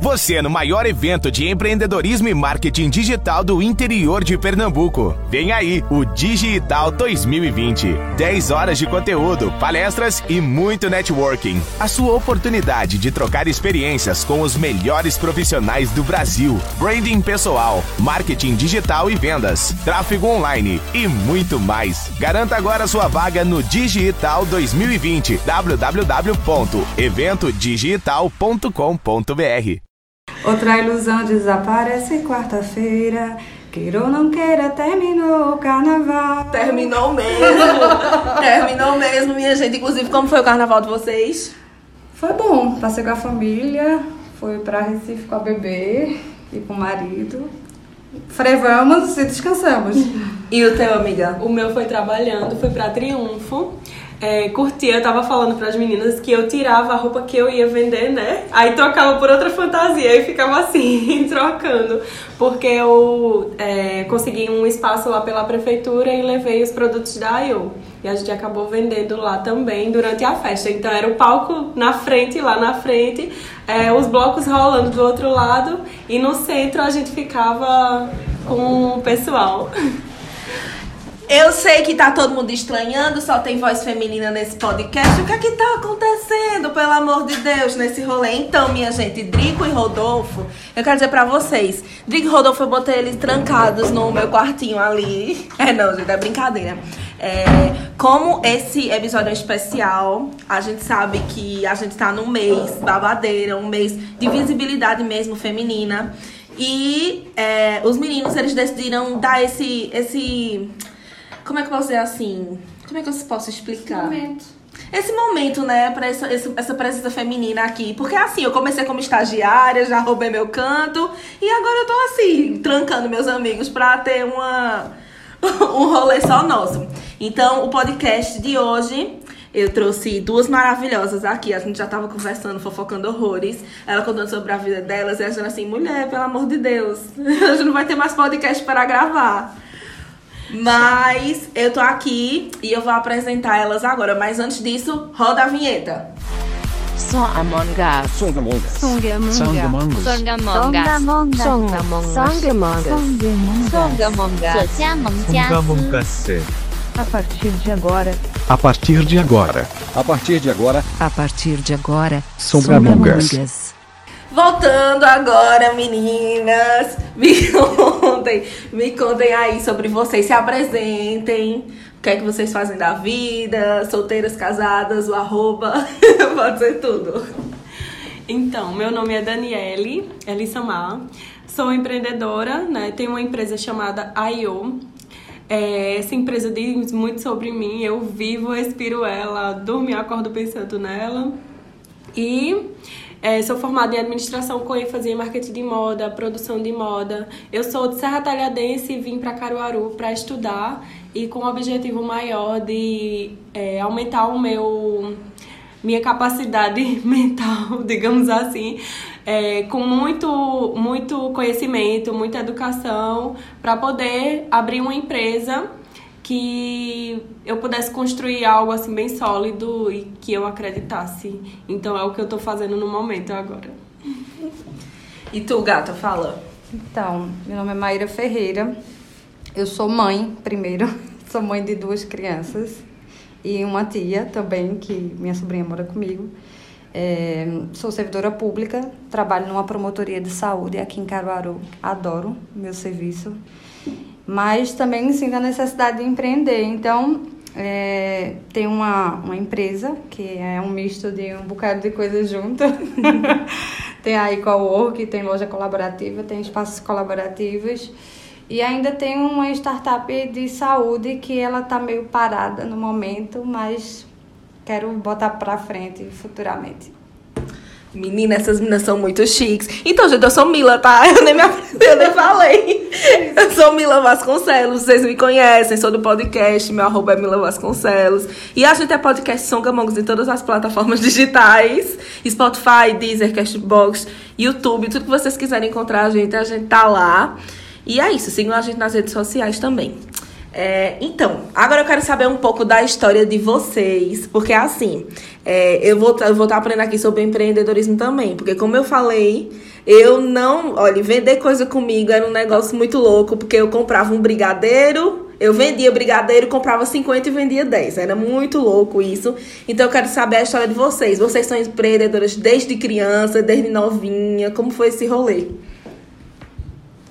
Você é no maior evento de empreendedorismo e marketing digital do interior de Pernambuco. Vem aí, o Digital 2020. 10 horas de conteúdo, palestras e muito networking. A sua oportunidade de trocar experiências com os melhores profissionais do Brasil. Branding pessoal, marketing digital e vendas, tráfego online e muito mais. Garanta agora sua vaga no Digital 2020. www.eventodigital.com.br Outra ilusão desaparece quarta-feira. Queira ou não queira, terminou o carnaval. Terminou mesmo. terminou mesmo, minha gente. Inclusive, como foi o carnaval de vocês? Foi bom. Passei com a família, fui pra Recife com a bebê e com o marido. Frevamos e descansamos. E o teu, amiga? O meu foi trabalhando, fui pra Triunfo é, curtia, eu tava falando para as meninas que eu tirava a roupa que eu ia vender, né? Aí trocava por outra fantasia e ficava assim, trocando. Porque eu é, consegui um espaço lá pela prefeitura e levei os produtos da IO. E a gente acabou vendendo lá também durante a festa. Então era o palco na frente, lá na frente, é, os blocos rolando do outro lado e no centro a gente ficava com o pessoal. Eu sei que tá todo mundo estranhando, só tem voz feminina nesse podcast. O que é que tá acontecendo, pelo amor de Deus, nesse rolê? Então, minha gente, Drico e Rodolfo, eu quero dizer pra vocês. Drico e Rodolfo, eu botei eles trancados no meu quartinho ali. É não, gente, é brincadeira. É, como esse episódio é especial, a gente sabe que a gente tá num mês babadeira, um mês de visibilidade mesmo feminina. E é, os meninos, eles decidiram dar esse... esse como é que eu posso dizer assim? Como é que eu posso explicar? Momento. Esse momento, né, pra essa, essa presença feminina aqui. Porque assim, eu comecei como estagiária, já roubei meu canto. E agora eu tô assim, trancando meus amigos pra ter uma, um rolê só nosso. Então, o podcast de hoje eu trouxe duas maravilhosas aqui. A gente já tava conversando, fofocando horrores. Ela contando sobre a vida delas. E a gente assim, mulher, pelo amor de Deus. A gente não vai ter mais podcast para gravar. Mas eu tô aqui e eu vou apresentar elas agora. Mas antes disso, roda a vinheta. Som Among Us. Som Among Us. Som Among Us. Som Among Us. Som Among Us. Som Among Us. Som Among Us. A partir de agora. A partir de agora. A partir de agora. A partir de agora. Som Among Us. Voltando agora, meninas, me contem, me contem aí sobre vocês, se apresentem, o que é que vocês fazem da vida, solteiras, casadas, o arroba, pode ser tudo. Então, meu nome é Daniele Elissamar, sou empreendedora, né? Tenho uma empresa chamada IO. É, essa empresa diz muito sobre mim, eu vivo, respiro ela, durmo e acordo pensando nela. E é, sou formada em administração com ênfase em marketing de moda, produção de moda. Eu sou de Serra Talhadense e vim para Caruaru para estudar e com o objetivo maior de é, aumentar o meu minha capacidade mental, digamos assim, é, com muito, muito conhecimento, muita educação, para poder abrir uma empresa que eu pudesse construir algo assim bem sólido e que eu acreditasse. Então é o que eu tô fazendo no momento agora. E tu, gata, fala. Então, meu nome é Maíra Ferreira. Eu sou mãe, primeiro. Sou mãe de duas crianças e uma tia também, que minha sobrinha mora comigo. É, sou servidora pública, trabalho numa promotoria de saúde aqui em Caruaru. Adoro meu serviço mas também sinto a necessidade de empreender. Então, é, tem uma, uma empresa que é um misto de um bocado de coisas junto. tem a Ecowork, tem loja colaborativa, tem espaços colaborativos. E ainda tem uma startup de saúde que ela está meio parada no momento, mas quero botar para frente futuramente. Menina, essas meninas são muito chiques. Então, gente, eu sou Mila, tá? Eu nem, me, eu nem falei. Sou Mila Vasconcelos, vocês me conhecem, sou do podcast, meu arroba é Mila Vasconcelos. E a gente é podcast São Gamongos em todas as plataformas digitais. Spotify, Deezer, Cashbox, YouTube, tudo que vocês quiserem encontrar a gente, a gente tá lá. E é isso, sigam a gente nas redes sociais também. É, então, agora eu quero saber um pouco da história de vocês, porque assim, é, eu vou vou estar tá aprendendo aqui sobre empreendedorismo também, porque como eu falei, eu não, olha, vender coisa comigo era um negócio muito louco, porque eu comprava um brigadeiro, eu vendia brigadeiro, comprava 50 e vendia 10. Era muito louco isso. Então eu quero saber a história de vocês. Vocês são empreendedoras desde criança, desde novinha, como foi esse rolê?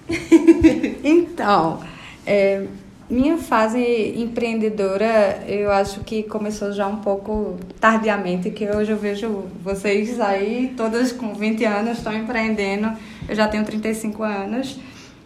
então, é, minha fase empreendedora, eu acho que começou já um pouco tardiamente, que hoje eu vejo vocês aí, todas com 20 anos, estão empreendendo. Eu já tenho 35 anos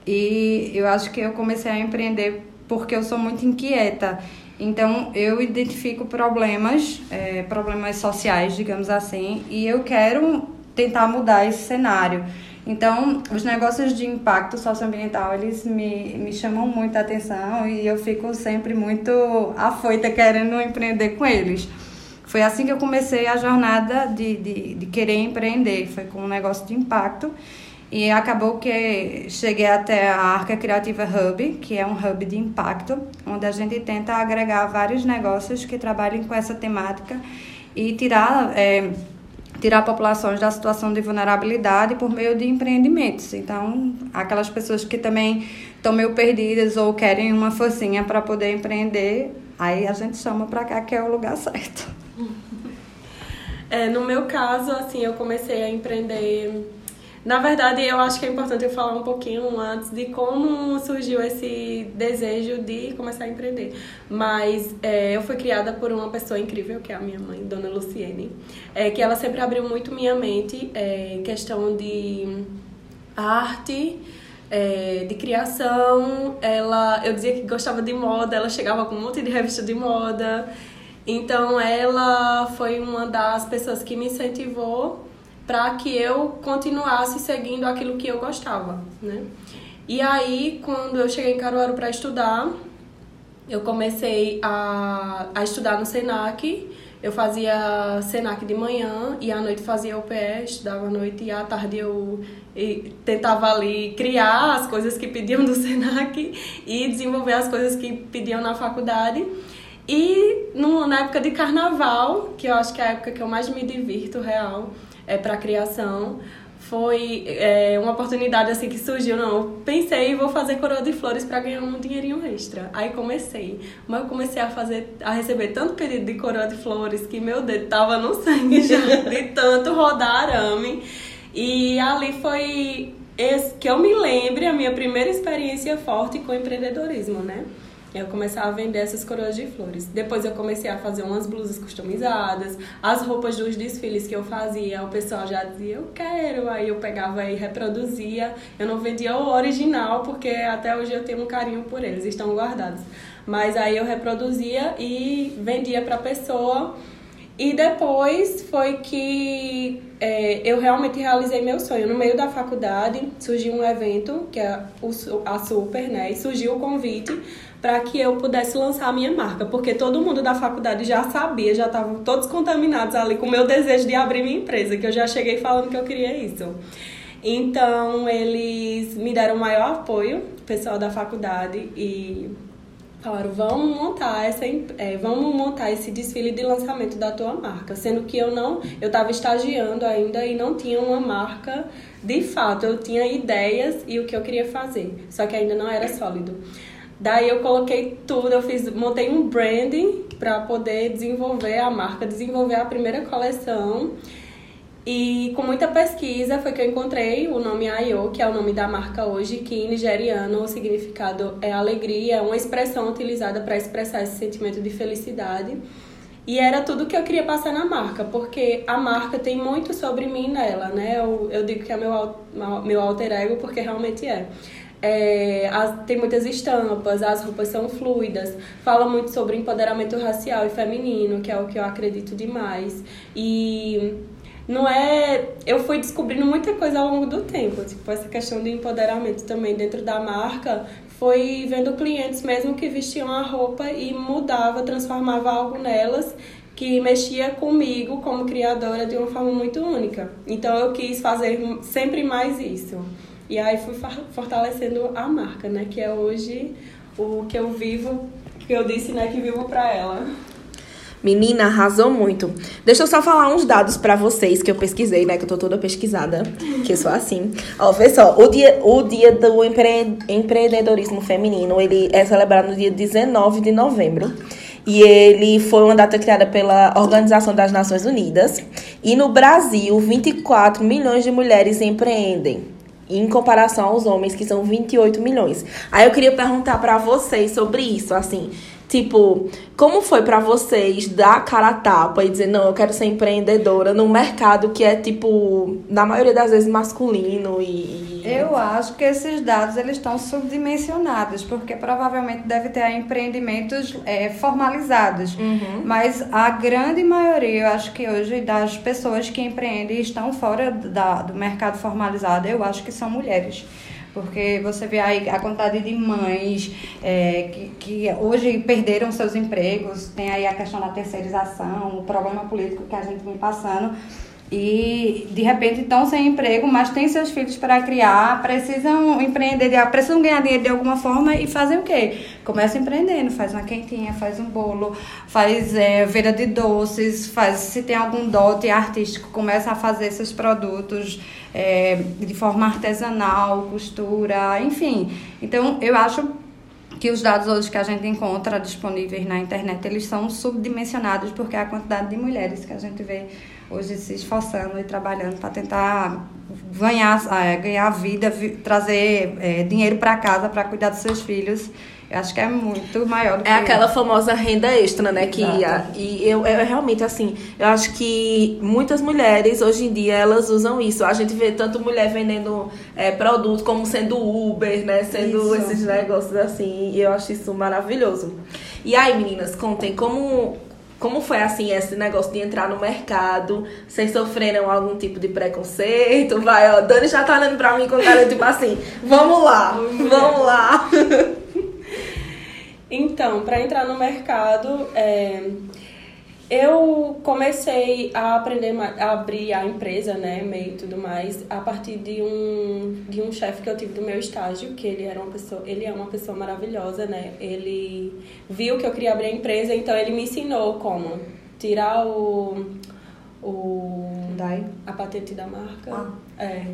e eu acho que eu comecei a empreender porque eu sou muito inquieta. Então, eu identifico problemas, é, problemas sociais, digamos assim, e eu quero tentar mudar esse cenário. Então, os negócios de impacto socioambiental, eles me, me chamam muita atenção e eu fico sempre muito afoita querendo empreender com eles. Foi assim que eu comecei a jornada de, de, de querer empreender, foi com um negócio de impacto. E acabou que cheguei até a Arca Criativa Hub, que é um hub de impacto, onde a gente tenta agregar vários negócios que trabalhem com essa temática e tirar... É, tirar populações da situação de vulnerabilidade por meio de empreendimentos. Então, aquelas pessoas que também estão meio perdidas ou querem uma forcinha para poder empreender, aí a gente chama para cá que é o lugar certo. É, no meu caso, assim, eu comecei a empreender na verdade, eu acho que é importante eu falar um pouquinho antes de como surgiu esse desejo de começar a empreender. Mas é, eu fui criada por uma pessoa incrível, que é a minha mãe, Dona Luciene, é, que ela sempre abriu muito minha mente é, em questão de arte, é, de criação. Ela, eu dizia que gostava de moda, ela chegava com um monte de revista de moda. Então, ela foi uma das pessoas que me incentivou para que eu continuasse seguindo aquilo que eu gostava, né? E aí, quando eu cheguei em Caruaru para estudar, eu comecei a, a estudar no Senac. Eu fazia Senac de manhã e à noite fazia UPE, estudava à noite e à tarde eu tentava ali criar as coisas que pediam do Senac e desenvolver as coisas que pediam na faculdade. E no, na época de carnaval, que eu acho que é a época que eu mais me divirto real, é, para criação foi é, uma oportunidade assim que surgiu. Não, eu pensei vou fazer coroa de flores para ganhar um dinheirinho extra. Aí comecei, mas eu comecei a fazer, a receber tanto pedido de coroa de flores que meu dedo tava no sangue já de tanto rodar arame. E ali foi esse, que eu me lembre a minha primeira experiência forte com empreendedorismo, né? Eu começava a vender essas coroas de flores. Depois eu comecei a fazer umas blusas customizadas, as roupas dos desfiles que eu fazia, o pessoal já dizia, eu quero. Aí eu pegava e reproduzia. Eu não vendia o original, porque até hoje eu tenho um carinho por eles, estão guardados. Mas aí eu reproduzia e vendia para pessoa. E depois foi que é, eu realmente realizei meu sonho. No meio da faculdade surgiu um evento, que é a Super, né? E surgiu o convite para que eu pudesse lançar a minha marca, porque todo mundo da faculdade já sabia, já estavam todos contaminados ali com o meu desejo de abrir minha empresa, que eu já cheguei falando que eu queria isso. Então, eles me deram maior apoio, o pessoal da faculdade, e falaram, vamos montar essa é, vamos montar esse desfile de lançamento da tua marca, sendo que eu não, eu estava estagiando ainda e não tinha uma marca de fato, eu tinha ideias e o que eu queria fazer, só que ainda não era sólido. Daí eu coloquei tudo, eu fiz, montei um branding para poder desenvolver a marca, desenvolver a primeira coleção. E com muita pesquisa foi que eu encontrei o nome Ayo, que é o nome da marca hoje, que em nigeriano o significado é alegria, é uma expressão utilizada para expressar esse sentimento de felicidade. E era tudo que eu queria passar na marca, porque a marca tem muito sobre mim nela, né? Eu, eu digo que é meu, meu alter ego, porque realmente é. É, as, tem muitas estampas, as roupas são fluidas, fala muito sobre empoderamento racial e feminino, que é o que eu acredito demais. E não é. Eu fui descobrindo muita coisa ao longo do tempo, tipo, essa questão de empoderamento também dentro da marca. Foi vendo clientes mesmo que vestiam a roupa e mudava, transformava algo nelas que mexia comigo como criadora de uma forma muito única. Então eu quis fazer sempre mais isso. E aí fui fortalecendo a marca, né? Que é hoje o que eu vivo, que eu disse, né? Que vivo para ela. Menina, arrasou muito. Deixa eu só falar uns dados para vocês que eu pesquisei, né? Que eu tô toda pesquisada, que eu sou assim. Ó, vê só, o dia, o dia do empre, empreendedorismo feminino, ele é celebrado no dia 19 de novembro. E ele foi uma data criada pela Organização das Nações Unidas. E no Brasil, 24 milhões de mulheres empreendem em comparação aos homens, que são 28 milhões. Aí eu queria perguntar para vocês sobre isso, assim, Tipo, como foi para vocês dar cara a tapa e dizer, não, eu quero ser empreendedora num mercado que é, tipo, na maioria das vezes masculino e. Eu acho que esses dados eles estão subdimensionados, porque provavelmente deve ter empreendimentos é, formalizados. Uhum. Mas a grande maioria, eu acho que hoje, das pessoas que empreendem e estão fora da, do mercado formalizado, eu acho que são mulheres. Porque você vê aí a quantidade de mães é, que, que hoje perderam seus empregos, tem aí a questão da terceirização, o problema político que a gente vem passando e de repente estão sem emprego, mas têm seus filhos para criar, precisam empreender, precisam ganhar dinheiro de alguma forma e fazem o quê? Começam empreendendo, faz uma quentinha, faz um bolo, faz é, venda de doces, faz se tem algum dote artístico, começa a fazer seus produtos é, de forma artesanal, costura, enfim. Então eu acho que os dados hoje que a gente encontra disponíveis na internet, eles são subdimensionados porque a quantidade de mulheres que a gente vê hoje se esforçando e trabalhando para tentar ganhar, é, ganhar vida, vi, trazer é, dinheiro para casa para cuidar dos seus filhos. Eu acho que é muito maior do que É aquela famosa renda extra, né? Que a, e eu, eu realmente, assim, eu acho que muitas mulheres hoje em dia elas usam isso. A gente vê tanto mulher vendendo é, produto como sendo Uber, né? Sendo isso. esses negócios assim. E eu acho isso maravilhoso. E aí, meninas, contem como como foi assim esse negócio de entrar no mercado? Vocês sofreram algum tipo de preconceito? Vai, ó, Dani já tá olhando pra mim com cara tipo assim, vamos lá, vamos lá. Então, para entrar no mercado, é, eu comecei a aprender a abrir a empresa, né, meio e tudo mais, a partir de um de um chefe que eu tive do meu estágio, que ele era uma pessoa, ele é uma pessoa maravilhosa, né? Ele viu que eu queria abrir a empresa, então ele me ensinou como tirar o o Dai. a patente da marca. Ah. É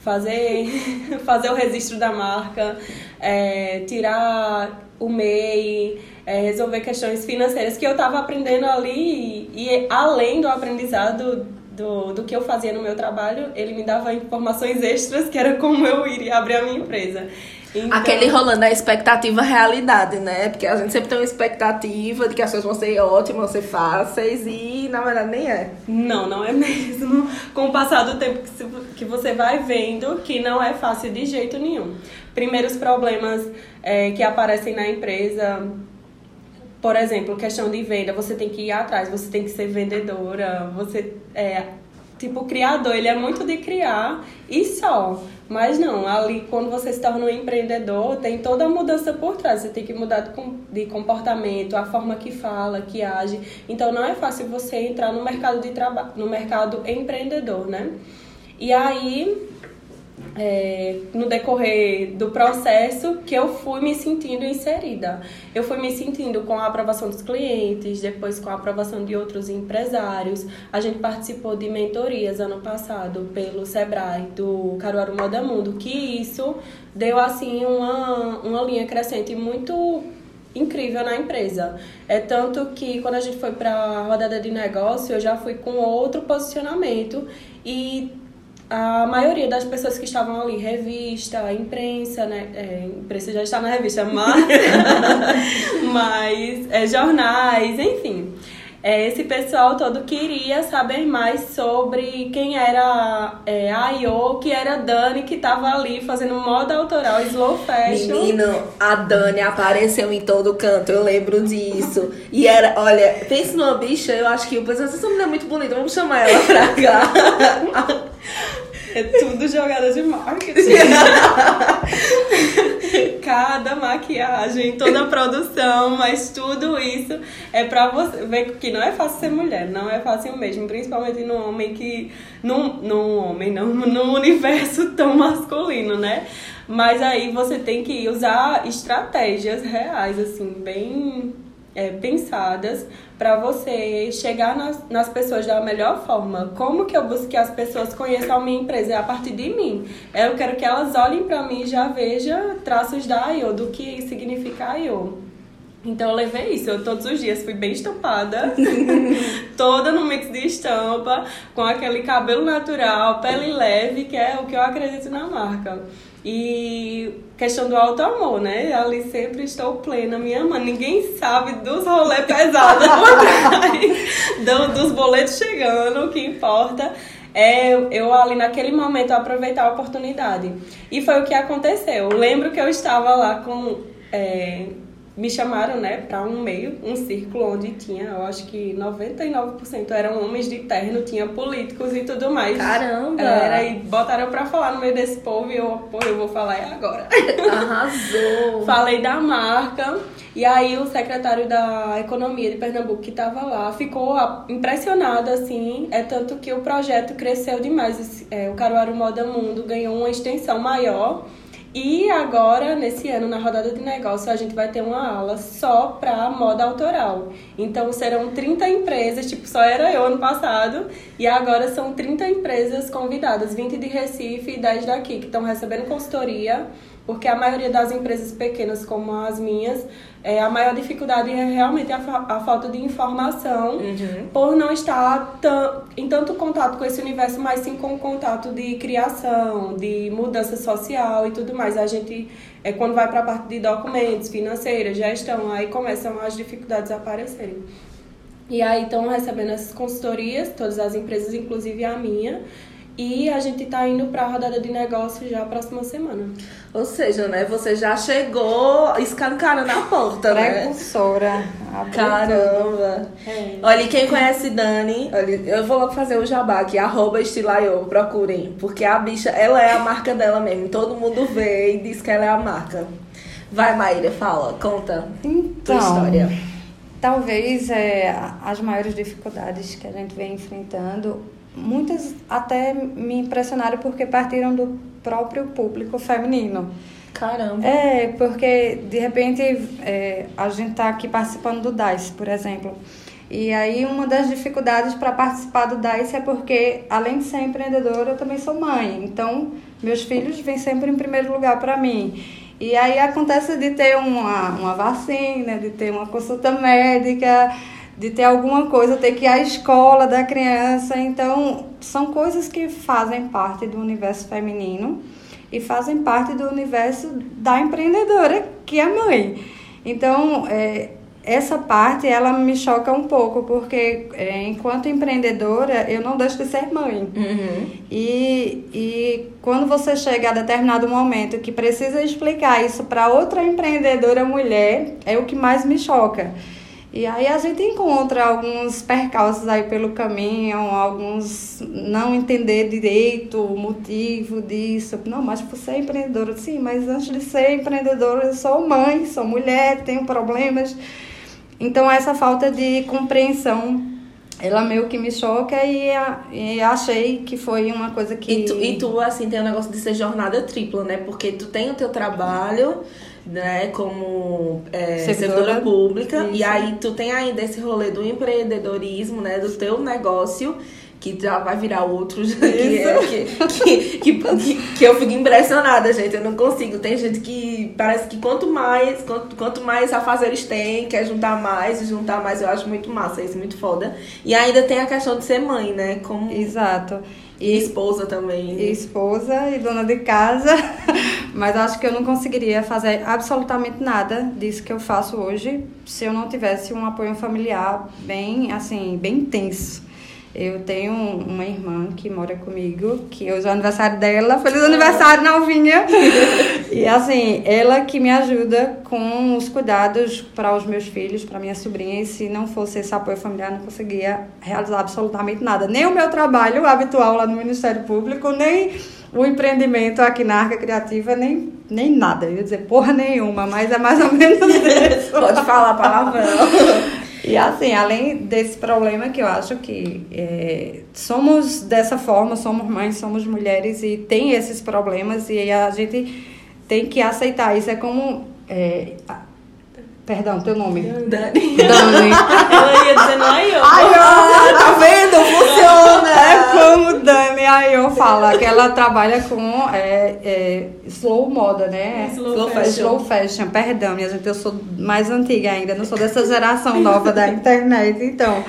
fazer, fazer o registro da marca, é, tirar o MEI, é, resolver questões financeiras que eu estava aprendendo ali e, e, além do aprendizado do, do que eu fazia no meu trabalho, ele me dava informações extras que era como eu iria abrir a minha empresa. Então... Aquele rolando a expectativa realidade, né? Porque a gente sempre tem uma expectativa de que as coisas vão ser ótimas, vão ser fáceis e na verdade nem é. Não, não é mesmo. Com o passar do tempo que você vai vendo que não é fácil de jeito nenhum. Primeiros problemas é, que aparecem na empresa por exemplo, questão de venda, você tem que ir atrás, você tem que ser vendedora, você é, tipo, criador, ele é muito de criar e só. Mas não, ali quando você se torna um empreendedor, tem toda a mudança por trás. Você tem que mudar de comportamento, a forma que fala, que age. Então não é fácil você entrar no mercado de trabalho, no mercado empreendedor, né? E aí é, no decorrer do processo que eu fui me sentindo inserida. Eu fui me sentindo com a aprovação dos clientes, depois com a aprovação de outros empresários. A gente participou de mentorias ano passado pelo Sebrae do Caruaru Moda Mundo, que isso deu assim uma, uma linha crescente muito incrível na empresa. É tanto que quando a gente foi para a rodada de negócio, eu já fui com outro posicionamento e a maioria das pessoas que estavam ali, revista, imprensa, né? É, imprensa já está na revista, mas, mas é, jornais, enfim. É, esse pessoal todo queria saber mais sobre quem era é, a Io, que era a Dani, que estava ali fazendo moda autoral, slow fashion. Menino, a Dani apareceu em todo canto, eu lembro disso. E era, olha, pense numa bicha, eu acho que o pessoal, essa mulher é muito bonita, vamos chamar ela pra cá. É tudo jogada de marketing. cada maquiagem, toda a produção, mas tudo isso é pra você ver que não é fácil ser mulher, não é fácil mesmo, principalmente num homem que. Num, num homem, não, num universo tão masculino, né? Mas aí você tem que usar estratégias reais, assim, bem é, pensadas para você chegar nas, nas pessoas da melhor forma. Como que eu busco que as pessoas conheçam a minha empresa? É a partir de mim. Eu quero que elas olhem para mim e já vejam traços da IO, do que significa IO. Então eu levei isso, eu todos os dias fui bem estampada, toda no mix de estampa, com aquele cabelo natural, pele leve, que é o que eu acredito na marca. E questão do alto amor, né? Ali sempre estou plena, minha mãe. Ninguém sabe dos rolês pesados por trás, dos boletos chegando, o que importa é eu ali naquele momento aproveitar a oportunidade. E foi o que aconteceu. Eu lembro que eu estava lá com. É, me chamaram, né, para um meio, um círculo onde tinha, eu acho que 99% eram homens de terno, tinha políticos e tudo mais. Caramba! Era, e botaram para falar no meio desse povo e eu, pô, eu vou falar agora. Arrasou! Falei da marca. E aí o secretário da Economia de Pernambuco que estava lá ficou impressionado, assim, é tanto que o projeto cresceu demais. É, o Caruaru Moda Mundo ganhou uma extensão maior e agora, nesse ano, na rodada de negócio, a gente vai ter uma aula só para moda autoral. Então serão 30 empresas, tipo, só era eu ano passado, e agora são 30 empresas convidadas, 20 de Recife e 10 daqui, que estão recebendo consultoria porque a maioria das empresas pequenas, como as minhas, é, a maior dificuldade é realmente a, a falta de informação, uhum. por não estar em tanto contato com esse universo, mas sim com o contato de criação, de mudança social e tudo mais. A gente, é, quando vai para a parte de documentos, financeira, gestão, aí começam as dificuldades a aparecerem. E aí estão recebendo essas consultorias, todas as empresas, inclusive a minha, e a gente está indo para a rodada de negócio já a próxima semana. Ou seja, né, você já chegou escancarando a porta, né? Precursora. Caramba. É. Olha, quem conhece Dani, olha, eu vou logo fazer o jabá aqui, arroba estilaio, procurem. Porque a bicha, ela é a marca dela mesmo. Todo mundo vê e diz que ela é a marca. Vai, Maíra, fala, conta então, tua história. Talvez é, as maiores dificuldades que a gente vem enfrentando muitas até me impressionaram porque partiram do próprio público feminino. Caramba! É, porque de repente é, a gente está aqui participando do DICE, por exemplo. E aí uma das dificuldades para participar do DICE é porque, além de ser empreendedora, eu também sou mãe. Então, meus filhos vêm sempre em primeiro lugar para mim. E aí acontece de ter uma, uma vacina, de ter uma consulta médica, de ter alguma coisa, ter que ir à escola da criança. Então, são coisas que fazem parte do universo feminino e fazem parte do universo da empreendedora, que é mãe. Então, é, essa parte, ela me choca um pouco, porque é, enquanto empreendedora, eu não deixo de ser mãe. Uhum. E, e quando você chega a determinado momento que precisa explicar isso para outra empreendedora mulher, é o que mais me choca. E aí a gente encontra alguns percalços aí pelo caminho, alguns não entender direito o motivo disso. Não, mas você é empreendedora. Sim, mas antes de ser empreendedora, eu sou mãe, sou mulher, tenho problemas. Então essa falta de compreensão, ela meio que me choca e, e achei que foi uma coisa que... E tu, e tu, assim, tem o negócio de ser jornada tripla, né? Porque tu tem o teu trabalho né, como é, servidora, pública. Isso. E aí tu tem ainda esse rolê do empreendedorismo, né, do teu negócio que já vai virar outro que, é, que, que, que, que, eu fico impressionada, gente. Eu não consigo. Tem gente que parece que quanto mais, quanto, quanto mais afazeres tem, quer juntar mais e juntar mais, eu acho muito massa, isso muito foda. E ainda tem a questão de ser mãe, né? Como... Exato. E, e esposa também. E esposa e dona de casa. Mas acho que eu não conseguiria fazer absolutamente nada disso que eu faço hoje se eu não tivesse um apoio familiar bem, assim, bem intenso. Eu tenho uma irmã que mora comigo, que hoje é o aniversário dela. Feliz aniversário, Nalvinha! e assim, ela que me ajuda com os cuidados para os meus filhos, para minha sobrinha. E se não fosse esse apoio familiar, não conseguia realizar absolutamente nada. Nem o meu trabalho habitual lá no Ministério Público, nem o empreendimento aqui na Arca Criativa, nem, nem nada. Eu ia dizer porra nenhuma, mas é mais ou menos isso. Pode falar palavrão. E assim, além desse problema que eu acho que é, somos dessa forma, somos mães, somos mulheres e tem esses problemas e a gente tem que aceitar. Isso é como. É, Perdão, teu nome. Dani. Dani. Ela ia dizendo. Ai, ó, Tá vendo? Funciona! É como Dani Ayo fala, que ela trabalha com é, é, slow moda, né? Slow slow fashion. Slow fashion, perdão, minha gente, eu sou mais antiga ainda, não sou dessa geração nova da internet, então.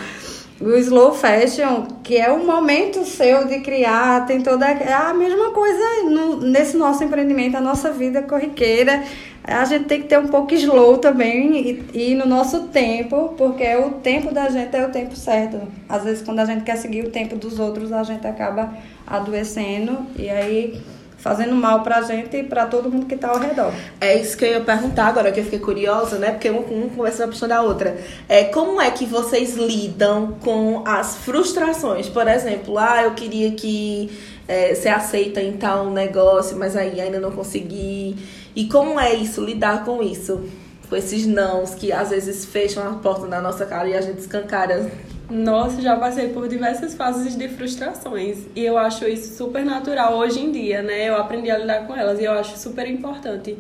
O slow fashion, que é o momento seu de criar, tem toda é a mesma coisa no- nesse nosso empreendimento, a nossa vida corriqueira. A gente tem que ter um pouco slow também e, e no nosso tempo, porque o tempo da gente é o tempo certo. Às vezes, quando a gente quer seguir o tempo dos outros, a gente acaba adoecendo e aí fazendo mal pra gente e pra todo mundo que tá ao redor. É isso que eu ia perguntar agora, que eu fiquei curiosa, né? Porque um, um conversa uma pessoa da outra. É, como é que vocês lidam com as frustrações? Por exemplo, ah, eu queria que é, ser aceita em tal negócio, mas aí ainda não consegui. E como é isso, lidar com isso? Com esses nãos que às vezes fecham a porta na nossa cara e a gente escancara. Nossa, já passei por diversas fases de frustrações e eu acho isso super natural hoje em dia, né? Eu aprendi a lidar com elas e eu acho super importante.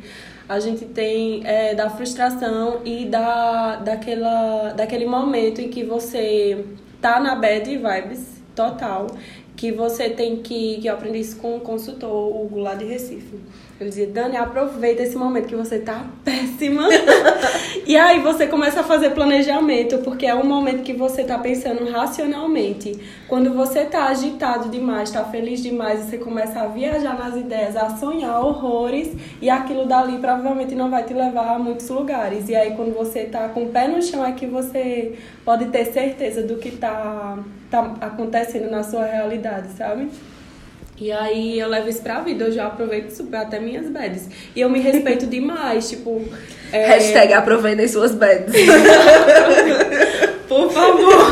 A gente tem é, da frustração e da, daquela, daquele momento em que você tá na bad vibes total, que você tem que. que eu aprendi isso com um consultor, o Hugo lá de Recife. Eu dizia, Dani, aproveita esse momento que você tá péssima. e aí você começa a fazer planejamento, porque é um momento que você tá pensando racionalmente. Quando você tá agitado demais, tá feliz demais, você começa a viajar nas ideias, a sonhar horrores, e aquilo dali provavelmente não vai te levar a muitos lugares. E aí quando você tá com o pé no chão é que você pode ter certeza do que tá, tá acontecendo na sua realidade, sabe? E aí eu levo isso pra vida, eu já aproveito super até minhas bads. E eu me respeito demais, tipo. é, Hashtag aproveitem suas beds. Por favor.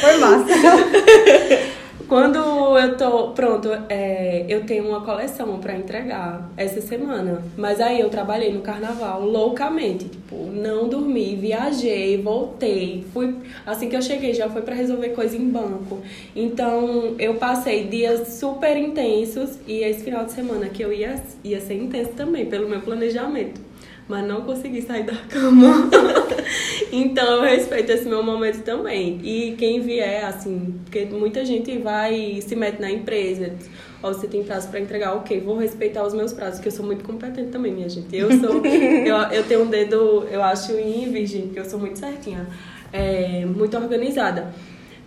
Foi massa. Quando eu tô. Pronto, é, eu tenho uma coleção pra entregar essa semana. Mas aí eu trabalhei no carnaval loucamente. Tipo, não dormi, viajei, voltei. Fui. Assim que eu cheguei, já foi pra resolver coisa em banco. Então eu passei dias super intensos. E esse final de semana que eu ia, ia ser intenso também, pelo meu planejamento. Mas não consegui sair da cama. então eu respeito esse meu momento também. E quem vier, assim, porque muita gente vai e se mete na empresa. Ó, você tem prazo pra entregar, ok, vou respeitar os meus prazos, porque eu sou muito competente também, minha gente. Eu sou. eu, eu tenho um dedo, eu acho, em virgem, porque eu sou muito certinha. É, muito organizada.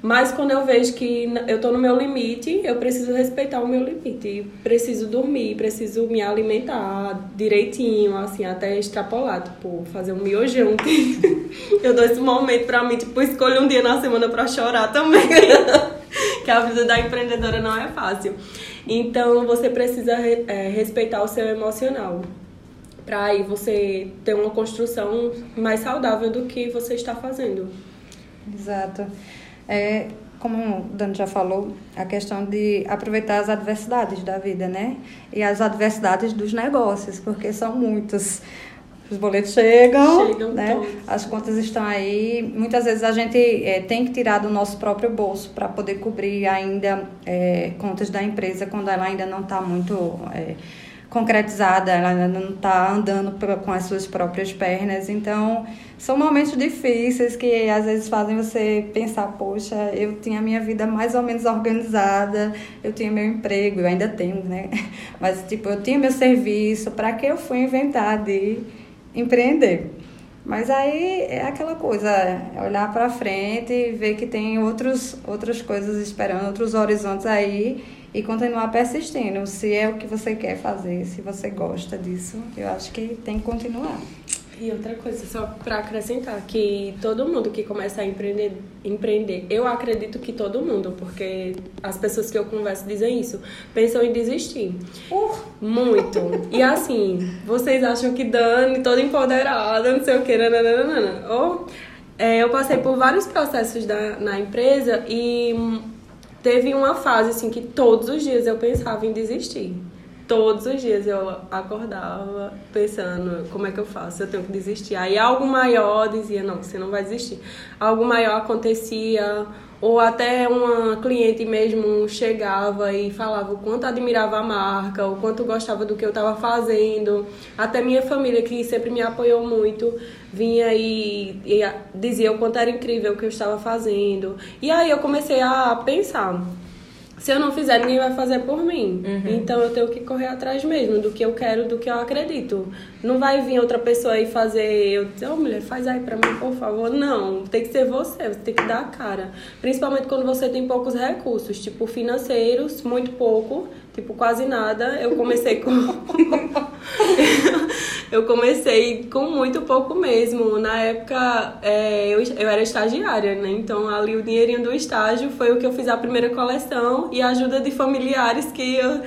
Mas quando eu vejo que eu tô no meu limite, eu preciso respeitar o meu limite. Preciso dormir, preciso me alimentar direitinho, assim, até extrapolar. Tipo, fazer um miojão. eu dou esse momento pra mim, tipo, escolho um dia na semana pra chorar também. que a vida da empreendedora não é fácil. Então, você precisa re- é, respeitar o seu emocional. Pra aí você ter uma construção mais saudável do que você está fazendo. Exato. É, como o Dani já falou, a questão de aproveitar as adversidades da vida, né? E as adversidades dos negócios, porque são muitas. Os boletos chegam, Chegam né? todos. As contas estão aí. Muitas vezes a gente é, tem que tirar do nosso próprio bolso para poder cobrir ainda é, contas da empresa quando ela ainda não está muito é, concretizada, ela ainda não está andando pra- com as suas próprias pernas. Então, são momentos difíceis que às vezes fazem você pensar: poxa, eu tinha minha vida mais ou menos organizada, eu tinha meu emprego, eu ainda tenho, né? Mas, tipo, eu tinha meu serviço, para que eu fui inventar de empreender? Mas aí é aquela coisa, é olhar para frente e ver que tem outros, outras coisas esperando, outros horizontes aí e continuar persistindo. Se é o que você quer fazer, se você gosta disso, eu acho que tem que continuar. E outra coisa, só para acrescentar, que todo mundo que começa a empreender, empreender, eu acredito que todo mundo, porque as pessoas que eu converso dizem isso, pensam em desistir. Uh. Muito. E assim, vocês acham que Dani, toda empoderada, não sei o que, nananana. Ou, é, eu passei por vários processos da, na empresa e teve uma fase assim que todos os dias eu pensava em desistir todos os dias eu acordava pensando como é que eu faço, eu tenho que desistir. Aí algo maior dizia, não, você não vai desistir. Algo maior acontecia, ou até uma cliente mesmo chegava e falava o quanto admirava a marca, o quanto gostava do que eu estava fazendo. Até minha família, que sempre me apoiou muito, vinha e, e dizia o quanto era incrível o que eu estava fazendo. E aí eu comecei a pensar se eu não fizer, ninguém vai fazer por mim. Uhum. Então eu tenho que correr atrás mesmo do que eu quero, do que eu acredito. Não vai vir outra pessoa aí fazer, eu dizer, oh, mulher, faz aí pra mim, por favor. Não, tem que ser você, você tem que dar a cara. Principalmente quando você tem poucos recursos, tipo financeiros, muito pouco, tipo quase nada. Eu comecei com. eu comecei com muito pouco mesmo. Na época é, eu, eu era estagiária, né? Então ali o dinheirinho do estágio foi o que eu fiz a primeira coleção e a ajuda de familiares que eu,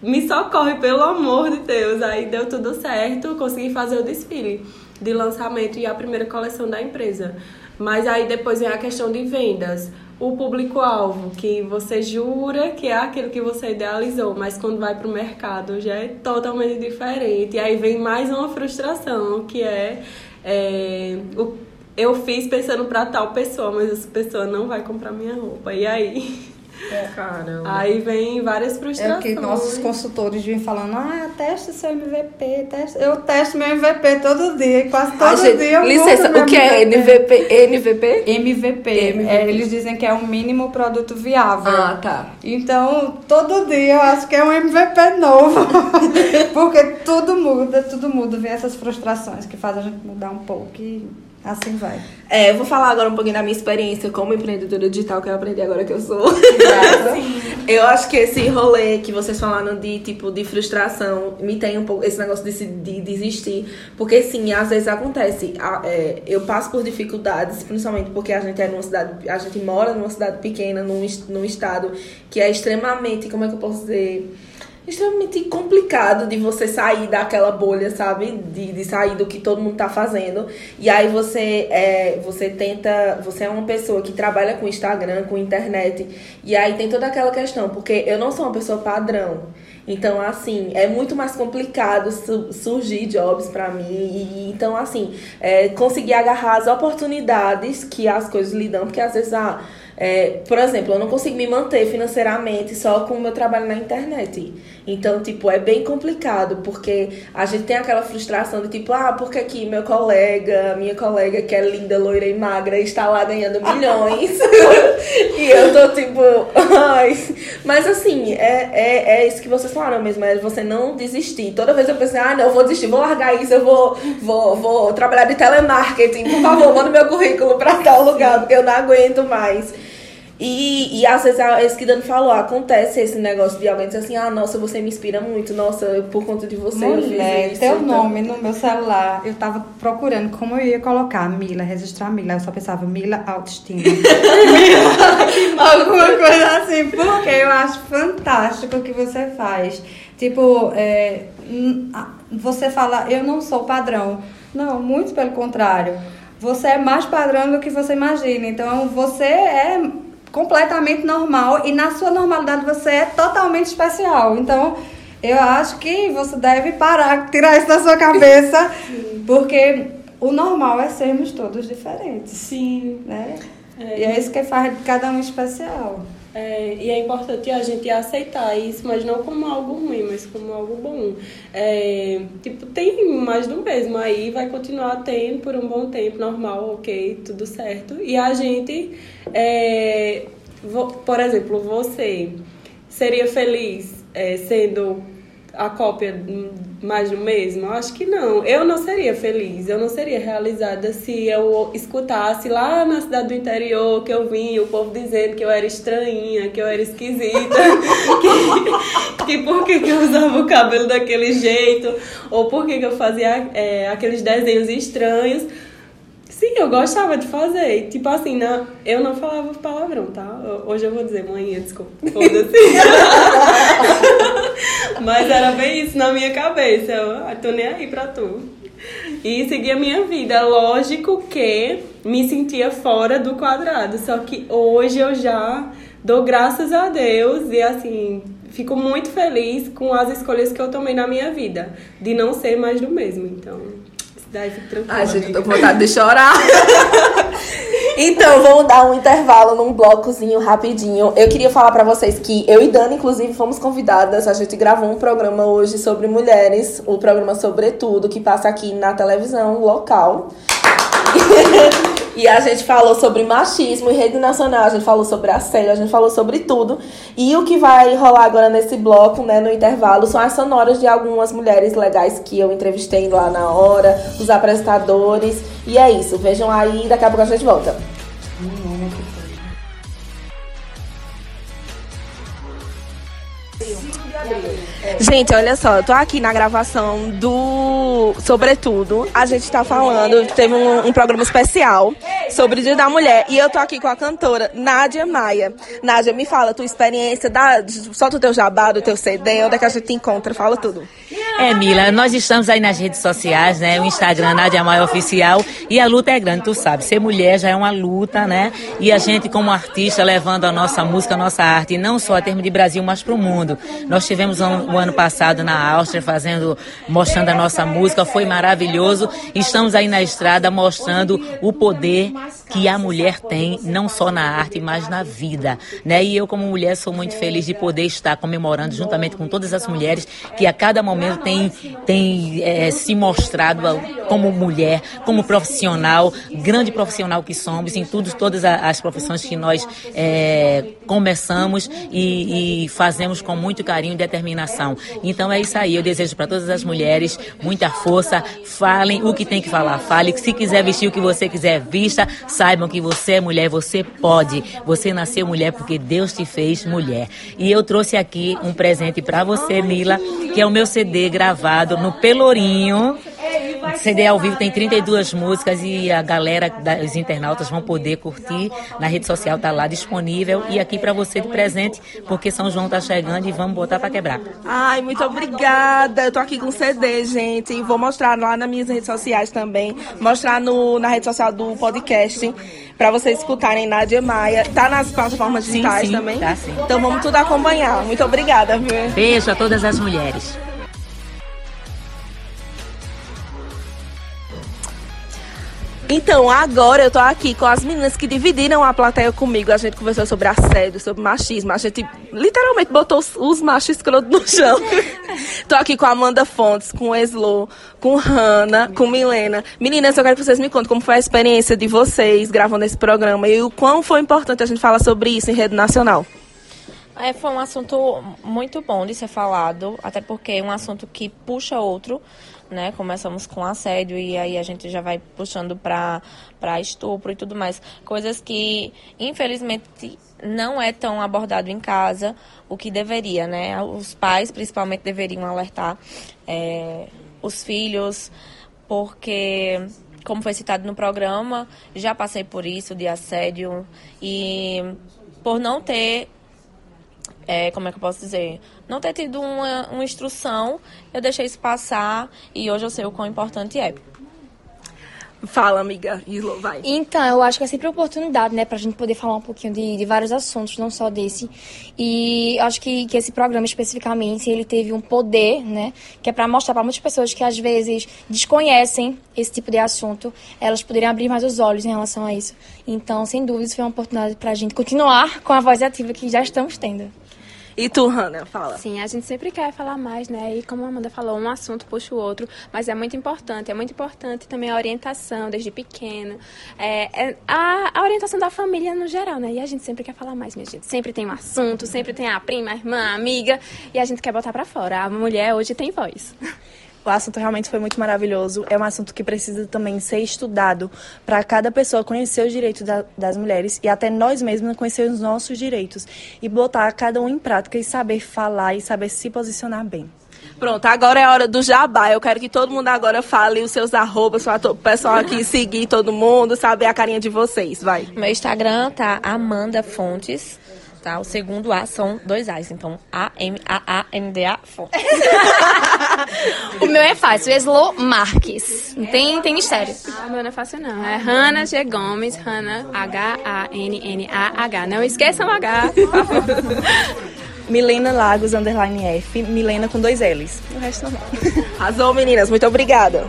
me socorre, pelo amor de Deus. Aí deu tudo certo, consegui fazer o desfile de lançamento e a primeira coleção da empresa. Mas aí depois vem a questão de vendas o público-alvo, que você jura que é aquilo que você idealizou, mas quando vai para o mercado já é totalmente diferente. E aí vem mais uma frustração, que é, é o, eu fiz pensando para tal pessoa, mas essa pessoa não vai comprar minha roupa. E aí é. Caramba. Aí vem várias frustrações. É que nossos consultores vêm falando, ah, teste seu MVP, teste. Eu testo meu MVP todo dia, quase todo gente, dia. licença, o que é MVP? MVP? MVP. MVP. É, eles dizem que é o mínimo produto viável. Ah, tá. Então, todo dia eu acho que é um MVP novo. Porque tudo muda, tudo muda. Vem essas frustrações que fazem a gente mudar um pouco e Assim vai. É, eu vou falar agora um pouquinho da minha experiência como empreendedora digital que eu aprendi agora que eu sou. eu acho que esse rolê que vocês falaram de tipo de frustração me tem um pouco esse negócio de, de desistir, porque sim, às vezes acontece. É, eu passo por dificuldades, principalmente porque a gente é numa cidade, a gente mora numa cidade pequena, num, num estado que é extremamente, como é que eu posso dizer? Extremamente complicado de você sair daquela bolha, sabe? De, de sair do que todo mundo tá fazendo. E aí você é, você tenta. Você é uma pessoa que trabalha com Instagram, com internet. E aí tem toda aquela questão, porque eu não sou uma pessoa padrão. Então, assim, é muito mais complicado su surgir jobs para mim. E, então, assim, é, conseguir agarrar as oportunidades que as coisas lhe dão, porque às vezes, ah, é, por exemplo, eu não consigo me manter financeiramente só com o meu trabalho na internet. Então, tipo, é bem complicado, porque a gente tem aquela frustração de tipo, ah, porque aqui meu colega, minha colega que é linda, loira e magra, está lá ganhando milhões. e eu tô tipo, ai. Mas assim, é, é, é isso que vocês falaram mesmo, é você não desistir. Toda vez eu pensei, ah, não, eu vou desistir, vou largar isso, eu vou, vou, vou trabalhar de telemarketing. Por favor, manda meu currículo pra tal lugar, porque eu não aguento mais. E, e às vezes, é isso que Dani falou, acontece esse negócio de alguém dizer assim, ah, nossa, você me inspira muito, nossa, por conta de você Mulher, eu fiz isso. teu então... nome no meu celular, eu tava procurando como eu ia colocar Mila, registrar Mila, eu só pensava Mila Autoestima. Alguma coisa assim, porque eu acho fantástico o que você faz. Tipo, é, você fala, eu não sou padrão. Não, muito pelo contrário. Você é mais padrão do que você imagina. Então, você é completamente normal e na sua normalidade você é totalmente especial. Então, eu acho que você deve parar, tirar isso da sua cabeça, porque o normal é sermos todos diferentes. Sim. Né? É. E é isso que faz de cada um especial. É, e é importante a gente aceitar isso, mas não como algo ruim, mas como algo bom. É, tipo, tem mais do mesmo aí, vai continuar tendo por um bom tempo, normal, ok, tudo certo. E a gente, é, por exemplo, você seria feliz é, sendo a cópia mais do mesmo? Eu acho que não. Eu não seria feliz, eu não seria realizada se eu escutasse lá na cidade do interior que eu vim, o povo dizendo que eu era estranha, que eu era esquisita, que, que por que, que eu usava o cabelo daquele jeito, ou por que, que eu fazia é, aqueles desenhos estranhos. Sim, eu gostava de fazer. Tipo assim, não, eu não falava palavrão, tá? Hoje eu vou dizer, mãe, desculpa, foda-se. Mas era bem isso na minha cabeça. Eu ah, tô nem aí pra tu. E segui a minha vida. Lógico que me sentia fora do quadrado. Só que hoje eu já dou graças a Deus e assim, fico muito feliz com as escolhas que eu tomei na minha vida. De não ser mais do mesmo. Então. Daí fica tranquilo. Ai, gente, tô com vontade de chorar. então, vamos dar um intervalo num blocozinho rapidinho. Eu queria falar para vocês que eu e Dani, inclusive, fomos convidadas. A gente gravou um programa hoje sobre mulheres, o programa Sobretudo, que passa aqui na televisão local. E a gente falou sobre machismo e rede nacional, a gente falou sobre assédio, a gente falou sobre tudo. E o que vai rolar agora nesse bloco, né, no intervalo, são as sonoras de algumas mulheres legais que eu entrevistei lá na hora, os apresentadores. E é isso, vejam aí, daqui a pouco a gente volta. Gente, olha só, eu tô aqui na gravação do Sobretudo. A gente tá falando, teve um, um, programa especial sobre o Dia da Mulher. E eu tô aqui com a cantora Nádia Maia. Nádia, me fala tua experiência, dá, solta o teu jabá, do teu CD, onde é que a gente te encontra, fala tudo. É, Mila, nós estamos aí nas redes sociais, né? O Instagram Nádia Maia Oficial. E a luta é grande, tu sabe. Ser mulher já é uma luta, né? E a gente, como artista, levando a nossa música, a nossa arte, não só a termo de Brasil, mas pro mundo. Nós tivemos um, um ano passado na Áustria fazendo, mostrando a nossa música, foi maravilhoso. Estamos aí na estrada mostrando o poder que a mulher tem, não só na arte, mas na vida, né? E eu como mulher sou muito feliz de poder estar comemorando juntamente com todas as mulheres que a cada momento tem, tem é, se mostrado como mulher, como profissional, grande profissional que somos em tudo, todas as profissões que nós é, começamos e, e fazemos com muito carinho e determinação. Então é isso aí. Eu desejo para todas as mulheres muita força. Falem o que tem que falar. Fale. Se quiser vestir o que você quiser, vista. Saibam que você é mulher, você pode. Você nasceu mulher porque Deus te fez mulher. E eu trouxe aqui um presente para você, Mila, que é o meu CD gravado no Pelourinho. CD ao vivo tem 32 músicas e a galera, os internautas vão poder curtir. Na rede social tá lá disponível e aqui para você de presente, porque São João tá chegando e vamos botar para quebrar. Ai, muito obrigada. Eu tô aqui com CD, gente, e vou mostrar lá nas minhas redes sociais também, mostrar no, na rede social do podcast para vocês escutarem Nádia Maia. Tá nas plataformas digitais sim, sim, também? Tá, sim. Então vamos tudo acompanhar. Muito obrigada, viu? Beijo a todas as mulheres. Então, agora eu tô aqui com as meninas que dividiram a plateia comigo. A gente conversou sobre assédio, sobre machismo. A gente literalmente botou os, os machos escrotos no chão. tô aqui com a Amanda Fontes, com o Eslo, com Hanna, com Milena. Meninas, eu quero que vocês me contem como foi a experiência de vocês gravando esse programa e o quão foi importante a gente falar sobre isso em rede nacional. É, foi um assunto muito bom de ser falado, até porque é um assunto que puxa outro né? Começamos com assédio e aí a gente já vai puxando para estupro e tudo mais, coisas que infelizmente não é tão abordado em casa o que deveria, né? Os pais principalmente deveriam alertar é, os filhos, porque como foi citado no programa, já passei por isso de assédio e por não ter é, como é que eu posso dizer, não ter tido uma, uma instrução, eu deixei isso passar e hoje eu sei o quão importante é. Fala, amiga. Islo, vai. Então, eu acho que é sempre uma oportunidade, né, pra gente poder falar um pouquinho de, de vários assuntos, não só desse. E acho que, que esse programa especificamente, ele teve um poder, né, que é para mostrar para muitas pessoas que às vezes desconhecem esse tipo de assunto, elas poderiam abrir mais os olhos em relação a isso. Então, sem dúvidas, foi uma oportunidade pra gente continuar com a voz ativa que já estamos tendo. E tu, Hannah, fala. Sim, a gente sempre quer falar mais, né? E como a Amanda falou, um assunto puxa o outro, mas é muito importante. É muito importante também a orientação desde pequeno. É, é a, a, orientação da família no geral, né? E a gente sempre quer falar mais, minha gente. Sempre tem um assunto, sempre tem a prima, a irmã, a amiga, e a gente quer botar para fora. A mulher hoje tem voz. O assunto realmente foi muito maravilhoso. É um assunto que precisa também ser estudado para cada pessoa conhecer os direitos da, das mulheres e até nós mesmos conhecer os nossos direitos e botar cada um em prática e saber falar e saber se posicionar bem. Pronto, agora é a hora do jabá. Eu quero que todo mundo agora fale os seus arrobas para o pessoal aqui seguir todo mundo, saber a carinha de vocês. Vai. Meu Instagram tá Amanda Fontes. Tá? O segundo A são dois A's, então A-M-A-A-N-D-A Fontes. o meu é fácil, Eslo Marques. Não tem, tem mistério. Ah, o meu não é fácil não. É Hanna G. Gomes, Hanna H-A-N-N-A-H. Não esqueçam o H. Milena Lagos, underline F, Milena com dois L's. O resto normal. Arrasou, meninas. Muito obrigada.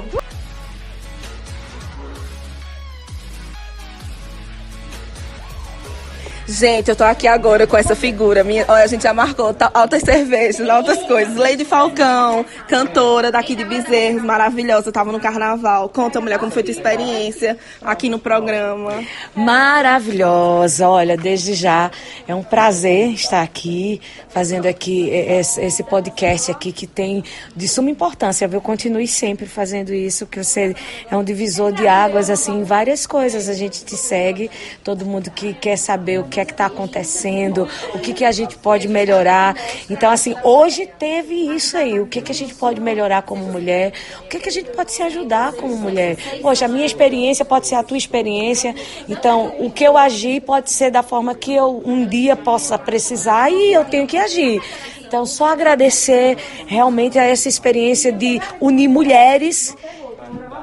Gente, eu tô aqui agora com essa figura. Minha, olha, a gente já marcou altas cervejas, altas coisas. Lady Falcão, cantora daqui de Bezerros, maravilhosa. Tava no carnaval. Conta, mulher, como foi tua experiência aqui no programa. Maravilhosa. Olha, desde já é um prazer estar aqui, fazendo aqui esse podcast aqui que tem de suma importância. Eu continue sempre fazendo isso, que você é um divisor de águas, assim, várias coisas. A gente te segue, todo mundo que quer saber o que que é que está acontecendo, o que, que a gente pode melhorar. Então, assim, hoje teve isso aí, o que, que a gente pode melhorar como mulher, o que, que a gente pode se ajudar como mulher. Poxa, a minha experiência pode ser a tua experiência, então o que eu agir pode ser da forma que eu um dia possa precisar e eu tenho que agir. Então, só agradecer realmente a essa experiência de unir mulheres.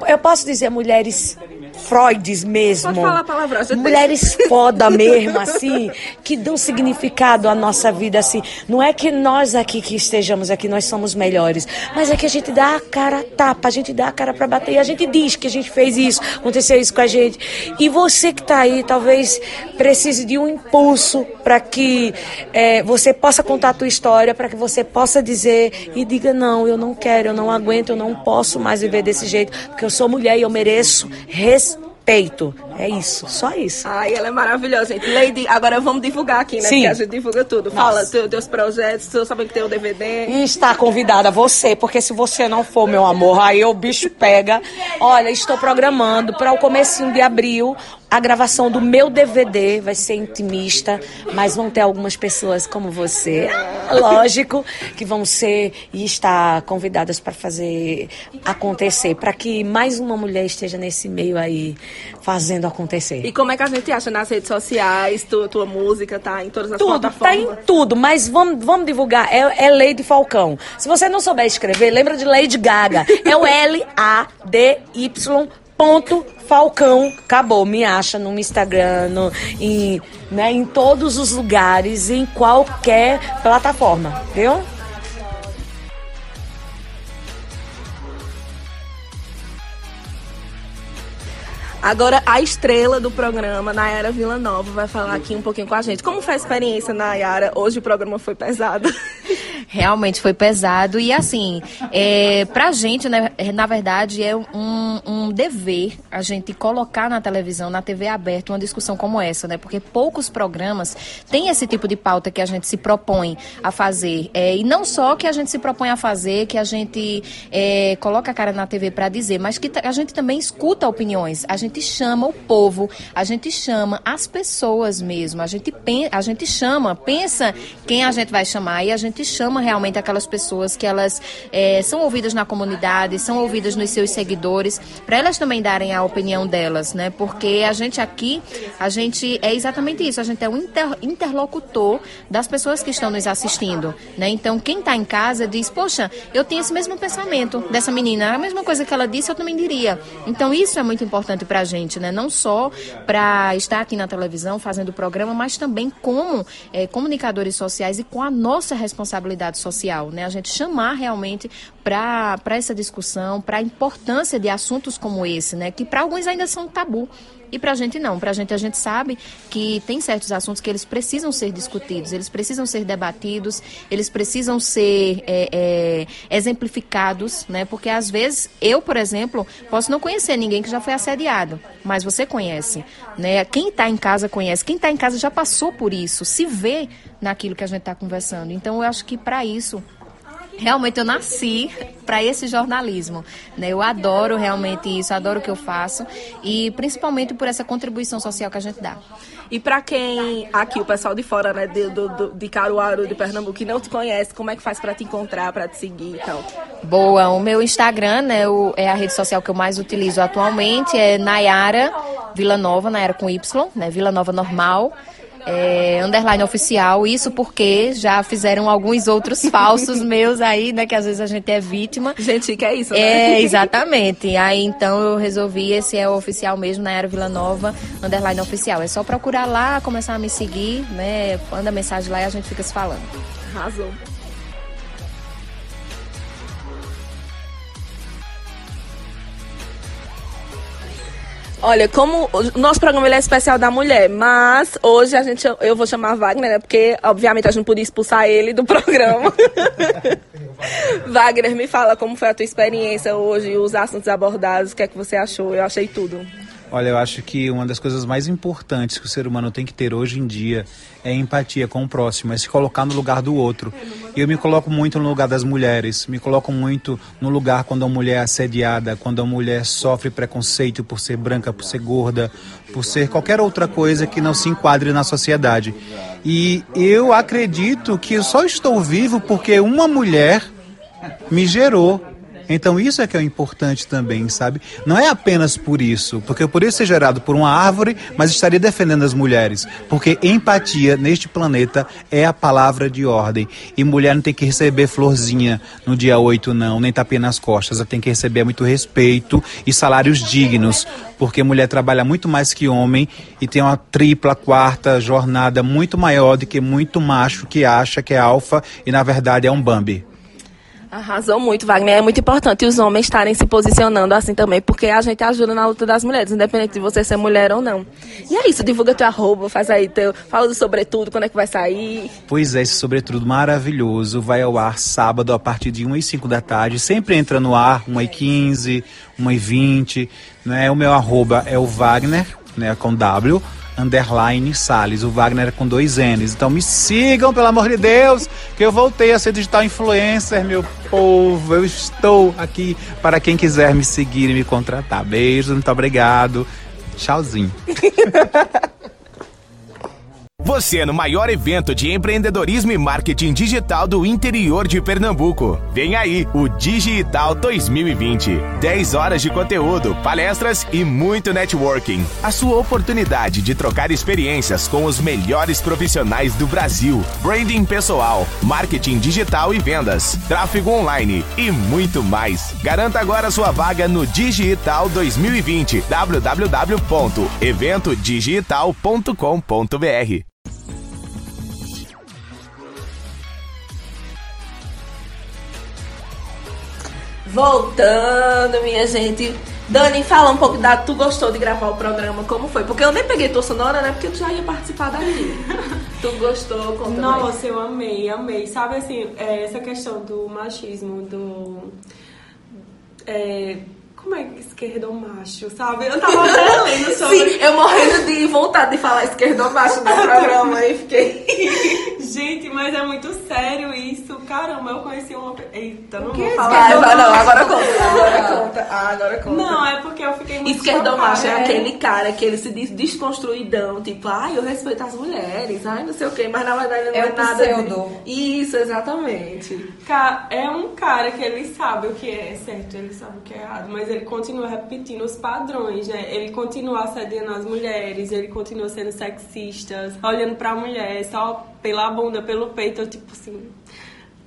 Eu posso dizer mulheres Freuds mesmo. Pode falar palavrão. Mulheres foda mesmo, assim, que dão significado à nossa vida, assim. Não é que nós aqui que estejamos aqui, nós somos melhores, mas é que a gente dá a cara a tapa, a gente dá a cara para bater e a gente diz que a gente fez isso, aconteceu isso com a gente. E você que está aí, talvez precise de um impulso para que é, você possa contar a tua história, para que você possa dizer e diga, não, eu não quero, eu não aguento, eu não posso mais viver desse jeito, porque eu sou mulher e eu mereço respeito peito. É isso, só isso. Ai, ela é maravilhosa, gente. Lady, agora vamos divulgar aqui, né? Sim. Porque a gente divulga tudo. Fala teu, teus projetos, tu sabe que tem o DVD. E está convidada você, porque se você não for, meu amor, aí o bicho pega. Olha, estou programando para o comecinho de abril a gravação do meu DVD vai ser intimista, mas vão ter algumas pessoas como você, lógico, que vão ser e estar convidadas para fazer acontecer, para que mais uma mulher esteja nesse meio aí fazendo acontecer. E como é que a gente acha nas redes sociais? Tua, tua música tá em todas as tudo, plataformas? Tá em tudo, mas vamos, vamos divulgar. É, é Lady Falcão. Se você não souber escrever, lembra de Lady Gaga. É o L-A-D-Y ponto Falcão, acabou, me acha no Instagram, no, em, né, em todos os lugares, em qualquer plataforma, viu? Agora, a estrela do programa, Nayara Nova, vai falar aqui um pouquinho com a gente. Como foi a experiência, Nayara? Hoje o programa foi pesado. Realmente foi pesado. E assim, é, pra gente, né, na verdade, é um, um dever a gente colocar na televisão, na TV aberta, uma discussão como essa, né? Porque poucos programas têm esse tipo de pauta que a gente se propõe a fazer. É, e não só que a gente se propõe a fazer, que a gente é, coloca a cara na TV para dizer, mas que a gente também escuta opiniões. A gente gente chama o povo, a gente chama as pessoas mesmo, a gente, a gente chama, pensa quem a gente vai chamar e a gente chama realmente aquelas pessoas que elas é, são ouvidas na comunidade, são ouvidas nos seus seguidores, para elas também darem a opinião delas, né? Porque a gente aqui, a gente é exatamente isso, a gente é um inter, interlocutor das pessoas que estão nos assistindo, né? Então, quem está em casa diz, poxa, eu tenho esse mesmo pensamento dessa menina, a mesma coisa que ela disse, eu também diria. Então, isso é muito importante para a gente, né? Não só para estar aqui na televisão fazendo o programa, mas também como é, comunicadores sociais e com a nossa responsabilidade social, né? A gente chamar realmente para essa discussão, para a importância de assuntos como esse, né? Que para alguns ainda são tabu. E para a gente não, para a gente a gente sabe que tem certos assuntos que eles precisam ser discutidos, eles precisam ser debatidos, eles precisam ser é, é, exemplificados, né? Porque às vezes eu, por exemplo, posso não conhecer ninguém que já foi assediado, mas você conhece, né? Quem está em casa conhece, quem está em casa já passou por isso, se vê naquilo que a gente está conversando. Então eu acho que para isso realmente eu nasci para esse jornalismo. Né? Eu adoro realmente isso, adoro o que eu faço e principalmente por essa contribuição social que a gente dá. E para quem aqui, o pessoal de fora, né, de, do, de Caruaru, de Pernambuco, que não te conhece, como é que faz para te encontrar, para te seguir e tal? Boa, o meu Instagram, né, é a rede social que eu mais utilizo atualmente, é Nayara Vila Nova, Nayara com Y, né, Vila Nova Normal é, underline oficial, isso porque já fizeram alguns outros falsos meus aí, né, que às vezes a gente é vítima. Gente, que é isso, né? É, exatamente. Aí então eu resolvi, esse é o oficial mesmo, na Era Vila Nova, underline oficial. É só procurar lá, começar a me seguir, né, manda mensagem lá e a gente fica se falando. Arrasou. Olha, como o nosso programa ele é especial da mulher, mas hoje a gente eu vou chamar Wagner, né? Porque obviamente a gente não podia expulsar ele do programa. Wagner, me fala como foi a tua experiência hoje, os assuntos abordados, o que é que você achou? Eu achei tudo. Olha, eu acho que uma das coisas mais importantes que o ser humano tem que ter hoje em dia é empatia com o próximo, é se colocar no lugar do outro. Eu me coloco muito no lugar das mulheres, me coloco muito no lugar quando a mulher é assediada, quando a mulher sofre preconceito por ser branca, por ser gorda, por ser qualquer outra coisa que não se enquadre na sociedade. E eu acredito que eu só estou vivo porque uma mulher me gerou então isso é que é importante também, sabe? Não é apenas por isso, porque eu poderia ser gerado por uma árvore, mas estaria defendendo as mulheres, porque empatia neste planeta é a palavra de ordem. E mulher não tem que receber florzinha no dia 8 não, nem tapinha nas costas, ela tem que receber muito respeito e salários dignos, porque mulher trabalha muito mais que homem e tem uma tripla, quarta jornada muito maior do que muito macho que acha que é alfa e na verdade é um Bambi. Arrasou muito, Wagner. É muito importante os homens estarem se posicionando assim também, porque a gente ajuda na luta das mulheres, independente de você ser mulher ou não. E é isso, divulga teu arroba, faz aí teu. Fala do sobretudo, quando é que vai sair. Pois é, esse sobretudo maravilhoso vai ao ar sábado a partir de 1 e 5 da tarde. Sempre entra no ar, 1 e 15, 1 e 20. Né? O meu arroba é o Wagner, né, com W underline Salles. O Wagner é com dois N's. Então me sigam, pelo amor de Deus, que eu voltei a ser digital influencer, meu povo. Eu estou aqui para quem quiser me seguir e me contratar. Beijo, muito obrigado. Tchauzinho. Você é no maior evento de empreendedorismo e marketing digital do interior de Pernambuco. Vem aí o Digital 2020. 10 horas de conteúdo, palestras e muito networking. A sua oportunidade de trocar experiências com os melhores profissionais do Brasil. Branding pessoal, marketing digital e vendas, tráfego online e muito mais. Garanta agora sua vaga no Digital 2020. www.eventodigital.com.br Voltando, minha gente. Dani, fala um pouco da. Tu gostou de gravar o programa? Como foi? Porque eu nem peguei tua sonora, né? Porque tu já ia participar daqui. tu gostou? Conta Nossa, mais. eu amei, amei. Sabe assim, é, essa questão do machismo, do. É, como é que esquerdo macho, sabe? Eu tava até lendo sobre. Sim, eu morrendo de vontade de falar esquerdo macho no programa e fiquei. Gente, mas é muito sério isso. Caramba, eu conheci uma. Eita, não que vou falar. Ah, não, agora conta. Agora conta. Ah, agora conta. Não, é porque eu fiquei muito Esquerdo macho é chocada. aquele cara que ele se diz desconstruidão, tipo, ai, eu respeito as mulheres, ai, não sei o quê, mas na verdade não é, É nada. de- pseudo. Isso, exatamente. É um cara que ele sabe o que é certo, ele sabe o que é errado, mas ele continua repetindo os padrões, né? Ele continua assediando as mulheres, ele continua sendo sexista, olhando pra mulher só pela bunda, pelo peito, eu, tipo assim,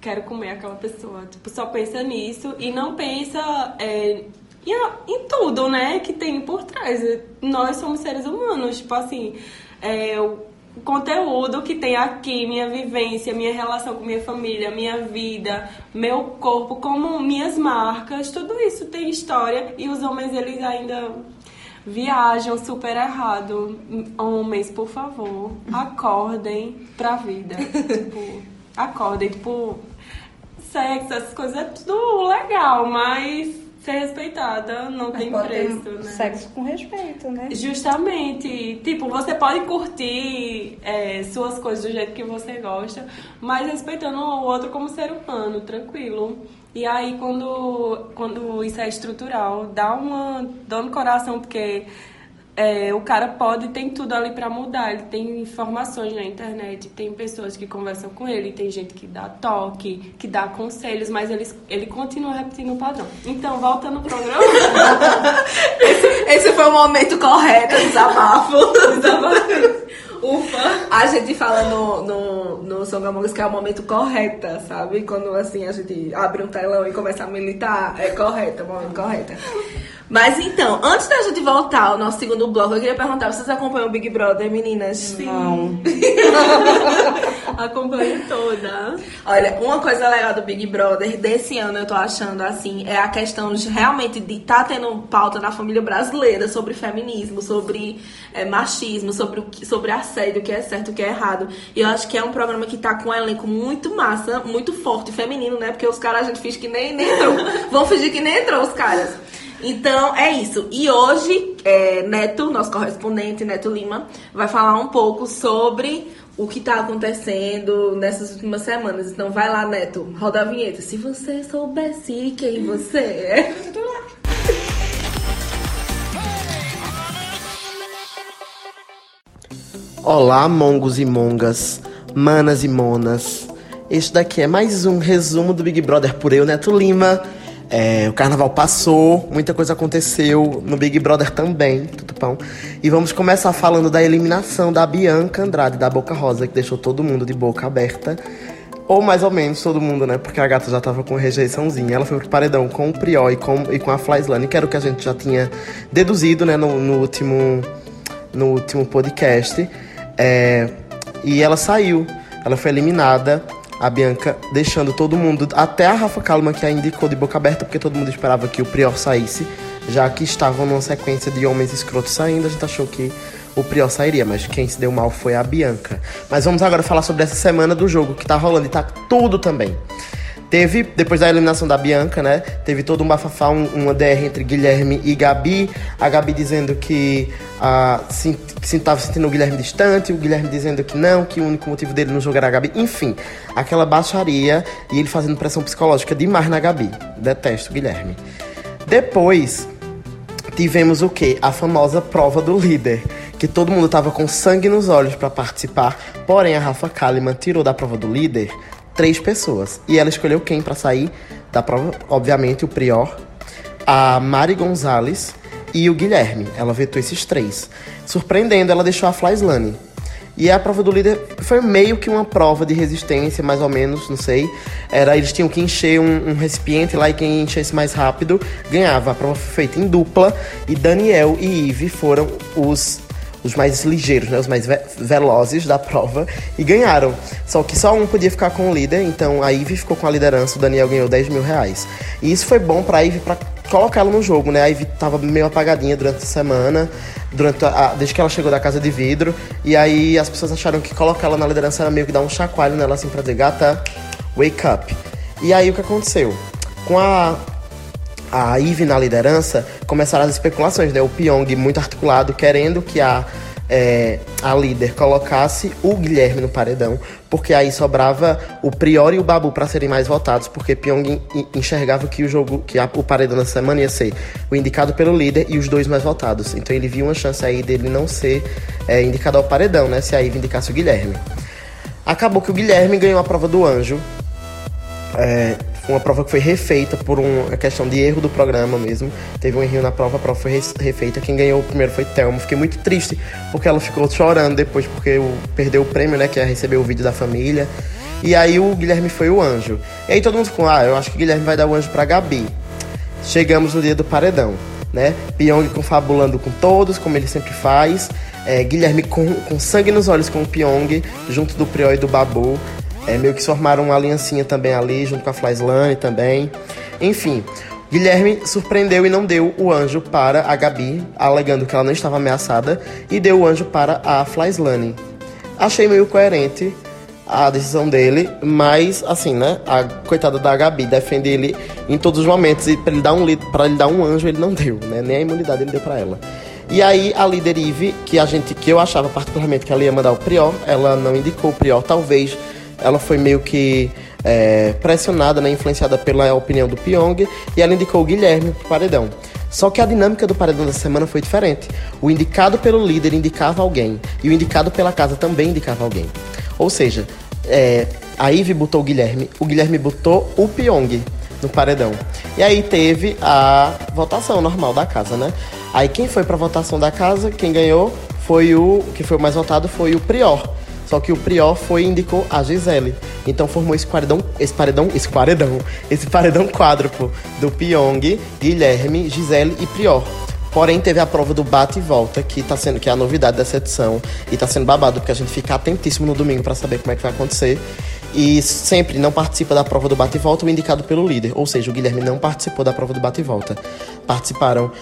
quero comer aquela pessoa. Tipo, só pensa nisso e não pensa é, em, em tudo, né? Que tem por trás. Nós somos seres humanos, tipo assim, é, o conteúdo que tem aqui, minha vivência, minha relação com minha família, minha vida, meu corpo, como minhas marcas, tudo isso tem história e os homens eles ainda viajam super errado. Homens, por favor, acordem pra vida. tipo, acordem, tipo, sexo, essas coisas é tudo legal, mas ser respeitada, não Mas tem preço, né? Sexo com respeito, né? Justamente. Tipo, você pode curtir é, suas coisas do jeito que você gosta, mas respeitando o outro como ser humano, tranquilo. E aí, quando, quando isso é estrutural, dá uma dor no coração, porque é, o cara pode, tem tudo ali pra mudar. Ele tem informações na internet, tem pessoas que conversam com ele, tem gente que dá toque, que dá conselhos, mas ele, ele continua repetindo o padrão. Então, voltando ao programa. esse, esse foi o momento correto, desabafo. desabafo. Ufa! A gente fala no, no, no Songamongas que é o momento correta, sabe? Quando assim a gente abre um telão e começa a militar, é correto, é o momento correto. Mas então, antes da gente voltar ao nosso segundo bloco, eu queria perguntar: vocês acompanham o Big Brother, meninas? Sim. Não. Acompanho toda. Olha, uma coisa legal do Big Brother desse ano, eu tô achando assim, é a questão de realmente de estar tá tendo pauta na família brasileira sobre feminismo, sobre é, machismo, sobre, o que, sobre assédio, o que é certo, o que é errado. E eu acho que é um programa que tá com um elenco muito massa, muito forte, feminino, né? Porque os caras a gente finge que nem, nem entrou. Vão fingir que nem entrou os caras. Então é isso. E hoje, é, Neto, nosso correspondente, Neto Lima, vai falar um pouco sobre o que tá acontecendo nessas últimas semanas. Então vai lá, Neto, roda a vinheta. Se você soubesse quem você é. Olá, mongos e mongas, manas e monas. Este daqui é mais um resumo do Big Brother por eu, Neto Lima. É, o carnaval passou, muita coisa aconteceu no Big Brother também, tudo pão. E vamos começar falando da eliminação da Bianca Andrade da Boca Rosa, que deixou todo mundo de boca aberta. Ou mais ou menos todo mundo, né? Porque a gata já tava com rejeiçãozinha. Ela foi pro paredão com o Prior e com, e com a Flyslane, que era o que a gente já tinha deduzido, né? No, no último, no último podcast. É, e ela saiu. Ela foi eliminada a Bianca deixando todo mundo, até a Rafa Kalimann que a indicou de boca aberta, porque todo mundo esperava que o Prior saísse, já que estavam numa sequência de homens escrotos saindo, a gente achou que o Prior sairia, mas quem se deu mal foi a Bianca. Mas vamos agora falar sobre essa semana do jogo que tá rolando e tá tudo também. Teve, depois da eliminação da Bianca, né? Teve todo um bafafá, um, uma DR entre Guilherme e Gabi. A Gabi dizendo que ah, se, se tava sentindo o Guilherme distante, o Guilherme dizendo que não, que o único motivo dele não jogar a Gabi. Enfim, aquela baixaria e ele fazendo pressão psicológica demais na Gabi. Detesto o Guilherme. Depois, tivemos o que? A famosa prova do líder. Que todo mundo tava com sangue nos olhos para participar. Porém, a Rafa Kalimann tirou da prova do líder três pessoas. E ela escolheu quem para sair da prova? Obviamente, o Prior, a Mari Gonzalez e o Guilherme. Ela vetou esses três. Surpreendendo, ela deixou a Flyslane. E a prova do líder foi meio que uma prova de resistência, mais ou menos, não sei. Era, eles tinham que encher um, um recipiente lá e quem enchesse mais rápido ganhava. A prova foi feita em dupla e Daniel e Ive foram os os mais ligeiros, né, os mais ve velozes da prova e ganharam. Só que só um podia ficar com o líder, então a Ivy ficou com a liderança, o Daniel ganhou 10 mil reais. E isso foi bom pra Ivy pra colocar ela no jogo, né? A Ivy tava meio apagadinha durante a semana, durante a, desde que ela chegou da casa de vidro, e aí as pessoas acharam que colocar ela na liderança era meio que dar um chacoalho nela assim pra dizer, gata, wake up. E aí o que aconteceu? Com a a Eve na liderança, começaram as especulações, né? O Pyong muito articulado, querendo que a, é, a líder colocasse o Guilherme no paredão, porque aí sobrava o Prior e o Babu para serem mais votados, porque Pyong enxergava que o jogo, que a, o paredão na semana ia ser o indicado pelo líder e os dois mais votados. Então ele viu uma chance aí dele não ser é, indicado ao paredão, né? Se a Eve indicasse o Guilherme. Acabou que o Guilherme ganhou a prova do anjo. É, uma prova que foi refeita por uma questão de erro do programa mesmo. Teve um erro na prova, a prova foi refeita. Quem ganhou primeiro foi Thelma. Fiquei muito triste porque ela ficou chorando depois porque o, perdeu o prêmio, né? Que é receber o vídeo da família. E aí o Guilherme foi o anjo. E aí todo mundo ficou, ah, eu acho que o Guilherme vai dar o anjo pra Gabi. Chegamos no dia do paredão, né? Pyong confabulando com todos, como ele sempre faz. É, Guilherme com, com sangue nos olhos com o Pyong, junto do Priol e do Babu. É, meio que formaram uma aliancinha também ali, junto com a Flyslane também. Enfim, Guilherme surpreendeu e não deu o anjo para a Gabi, alegando que ela não estava ameaçada, e deu o anjo para a Flyslane. Achei meio coerente a decisão dele, mas assim, né? A coitada da Gabi defende ele em todos os momentos. E para ele dar um para ele dar um anjo, ele não deu, né? Nem a imunidade ele deu para ela. E aí a líder Ive, que a gente que eu achava particularmente que ela ia mandar o Prior, ela não indicou o Prior, talvez ela foi meio que é, pressionada, né, influenciada pela opinião do Pyong, e ela indicou o Guilherme pro paredão. Só que a dinâmica do paredão dessa semana foi diferente. O indicado pelo líder indicava alguém, e o indicado pela casa também indicava alguém. Ou seja, é, a Ivy botou o Guilherme, o Guilherme botou o Pyong no paredão. E aí teve a votação normal da casa, né? Aí quem foi pra votação da casa, quem ganhou foi o. que foi o mais votado foi o Prior. Só que o Prior foi e indicou a Gisele. Então formou esse paredão, esse paredão, esse paredão, esse paredão quádruplo do Pyong, Guilherme, Gisele e Prior. Porém, teve a prova do bate e volta, que tá sendo que é a novidade dessa edição. E tá sendo babado, porque a gente fica atentíssimo no domingo para saber como é que vai acontecer. E sempre não participa da prova do bate e volta o indicado pelo líder. Ou seja, o Guilherme não participou da prova do bate e volta. Participaram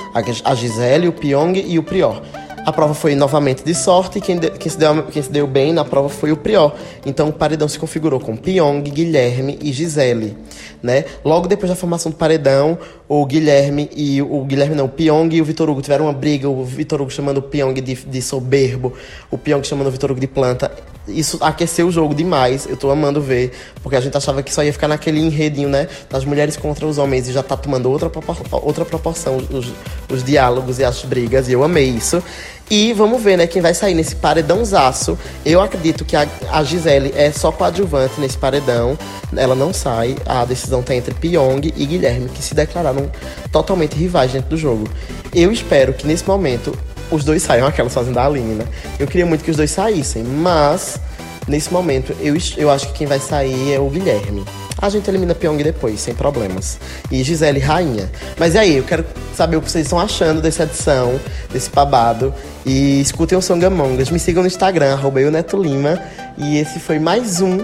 a Gisele, o Pyong e o Prior. A prova foi novamente de sorte e quem, de, quem, se deu, quem se deu bem na prova foi o Prior. Então o paredão se configurou com Pyong, Guilherme e Gisele. Né? Logo depois da formação do paredão, o Guilherme e o Guilherme não, o Pyong e o Vitor Hugo tiveram uma briga, o Vitor Hugo chamando o Pyong de, de soberbo, o Pyong chamando o Vitor Hugo de planta. Isso aqueceu o jogo demais, eu tô amando ver, porque a gente achava que só ia ficar naquele enredinho, né, das mulheres contra os homens e já tá tomando outra, outra proporção os, os diálogos e as brigas, e eu amei isso. E vamos ver, né, quem vai sair nesse paredãozaço. Eu acredito que a, a Gisele é só coadjuvante nesse paredão. Ela não sai. A decisão tá entre Pyong e Guilherme, que se declararam totalmente rivais dentro do jogo. Eu espero que nesse momento os dois saiam, aquela sozinha da Aline, né? Eu queria muito que os dois saíssem, mas nesse momento eu, eu acho que quem vai sair é o Guilherme. A gente elimina Pyong depois, sem problemas. E Gisele rainha. Mas e aí, eu quero saber o que vocês estão achando dessa edição, desse babado. E escutem o Songamongas. Me sigam no Instagram, arroba Neto Lima. E esse foi mais um,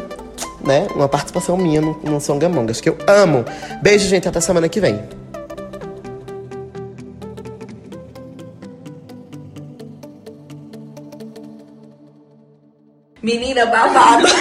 né? Uma participação minha no, no Songamongas, que eu amo. Beijo, gente. Até semana que vem. Menina, babado.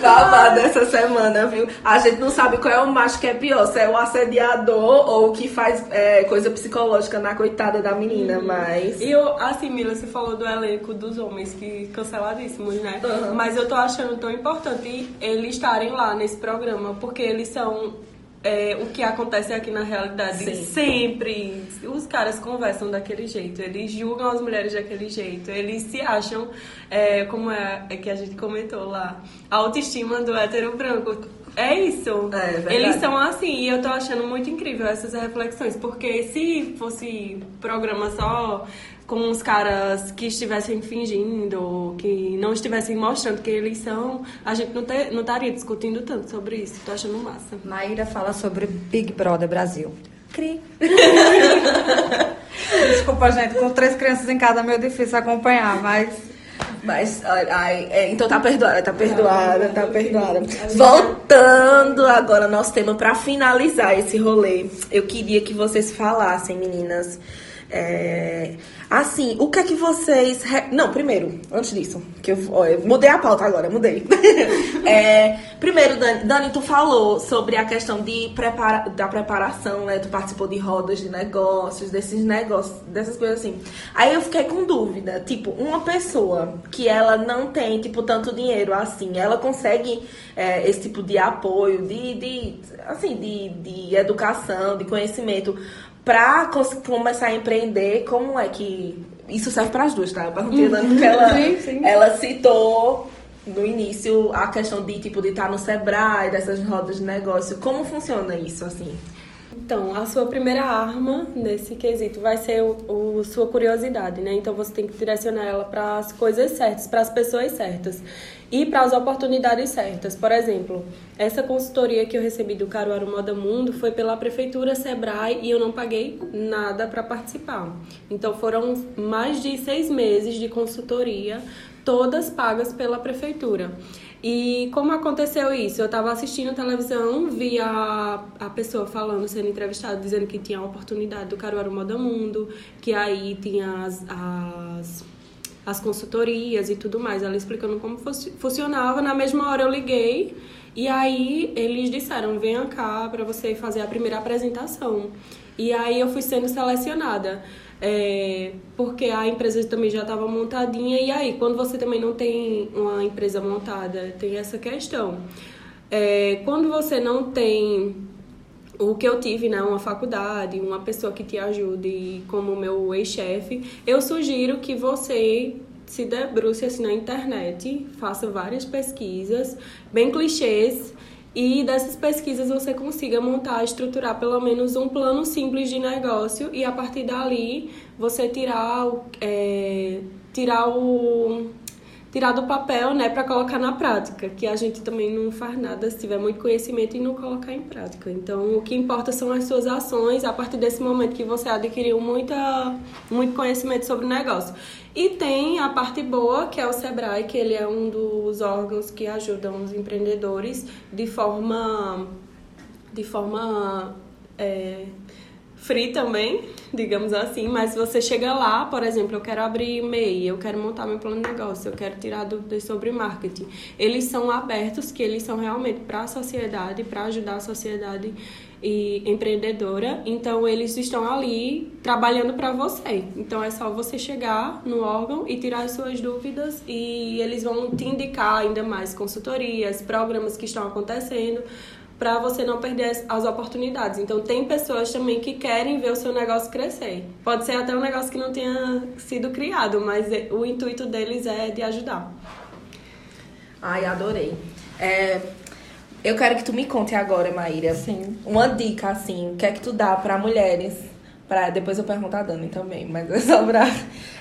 babado essa semana, viu? A gente não sabe qual é o macho que é pior, se é o assediador ou o que faz é, coisa psicológica na coitada da menina, uhum. mas... E eu, assim, Mila, você falou do elenco dos homens, que canceladíssimos, né? Uhum. Mas eu tô achando tão importante eles estarem lá nesse programa, porque eles são é, o que acontece aqui na realidade. Sim. Sempre os caras conversam daquele jeito, eles julgam as mulheres daquele jeito, eles se acham, é, como é, é, que a gente comentou lá, a autoestima do hétero branco. É isso. É, eles são assim, e eu tô achando muito incrível essas reflexões, porque se fosse programa só com os caras que estivessem fingindo, que não estivessem mostrando quem eles são, a gente não, ter, não estaria discutindo tanto sobre isso. Tô achando massa. Maíra fala sobre Big Brother Brasil. Cri. Desculpa, gente, com três crianças em casa é meio difícil acompanhar, mas mas, ai, é, então tá perdoada, tá perdoada, tá perdoada. Voltando agora ao nosso tema para finalizar esse rolê, eu queria que vocês falassem, meninas, é, assim, o que é que vocês. Re... Não, primeiro, antes disso, que eu, ó, eu mudei a pauta agora, mudei. é, primeiro, Dani, Dani, tu falou sobre a questão de prepara... da preparação, né? Tu participou de rodas de negócios, desses negócios, dessas coisas assim. Aí eu fiquei com dúvida, tipo, uma pessoa que ela não tem, tipo, tanto dinheiro assim, ela consegue é, esse tipo de apoio, de, de assim, de, de educação, de conhecimento para começar a empreender, como é que. Isso serve para as duas, tá? Eu perguntei uhum. porque ela, sim, sim. ela citou no início a questão de tipo de estar no Sebrae, dessas rodas de negócio. Como funciona isso, assim? Então, a sua primeira arma nesse quesito vai ser o, o sua curiosidade, né? Então você tem que direcionar ela para as coisas certas, para as pessoas certas e para as oportunidades certas. Por exemplo, essa consultoria que eu recebi do Caruaru Moda Mundo foi pela prefeitura Sebrae e eu não paguei nada para participar. Então foram mais de seis meses de consultoria, todas pagas pela prefeitura. E como aconteceu isso? Eu estava assistindo televisão, vi a, a pessoa falando, sendo entrevistada, dizendo que tinha a oportunidade do Caruaru Moda Mundo, que aí tinha as, as as consultorias e tudo mais, ela explicando como funcionava. Na mesma hora eu liguei E aí eles disseram: venha cá para você fazer a primeira apresentação. E aí eu fui sendo selecionada. É, porque a empresa também já estava montadinha. E aí, quando você também não tem uma empresa montada, tem essa questão. É, quando você não tem o que eu tive, né, uma faculdade, uma pessoa que te ajude como meu ex-chefe, eu sugiro que você se debruce assim na internet, faça várias pesquisas, bem clichês, e dessas pesquisas você consiga montar, estruturar pelo menos um plano simples de negócio e a partir dali você tirar, é, tirar o tirar do papel, né, para colocar na prática, que a gente também não faz nada se tiver muito conhecimento e não colocar em prática. Então, o que importa são as suas ações a partir desse momento que você adquiriu muita, muito conhecimento sobre o negócio. E tem a parte boa, que é o Sebrae, que ele é um dos órgãos que ajudam os empreendedores de forma de forma é, free também, digamos assim, mas você chega lá, por exemplo, eu quero abrir MEI, eu quero montar meu plano de negócio, eu quero tirar dúvidas sobre marketing. Eles são abertos, que eles são realmente para a sociedade, para ajudar a sociedade e empreendedora, então eles estão ali trabalhando para você. Então é só você chegar no órgão e tirar as suas dúvidas e eles vão te indicar ainda mais consultorias, programas que estão acontecendo para você não perder as oportunidades. Então, tem pessoas também que querem ver o seu negócio crescer. Pode ser até um negócio que não tenha sido criado, mas é, o intuito deles é de ajudar. Ai, adorei. É, eu quero que tu me conte agora, Maíra. Sim. Uma dica, assim, o que é que tu dá para mulheres? Pra, depois eu pergunto a Dani também, mas é só pra.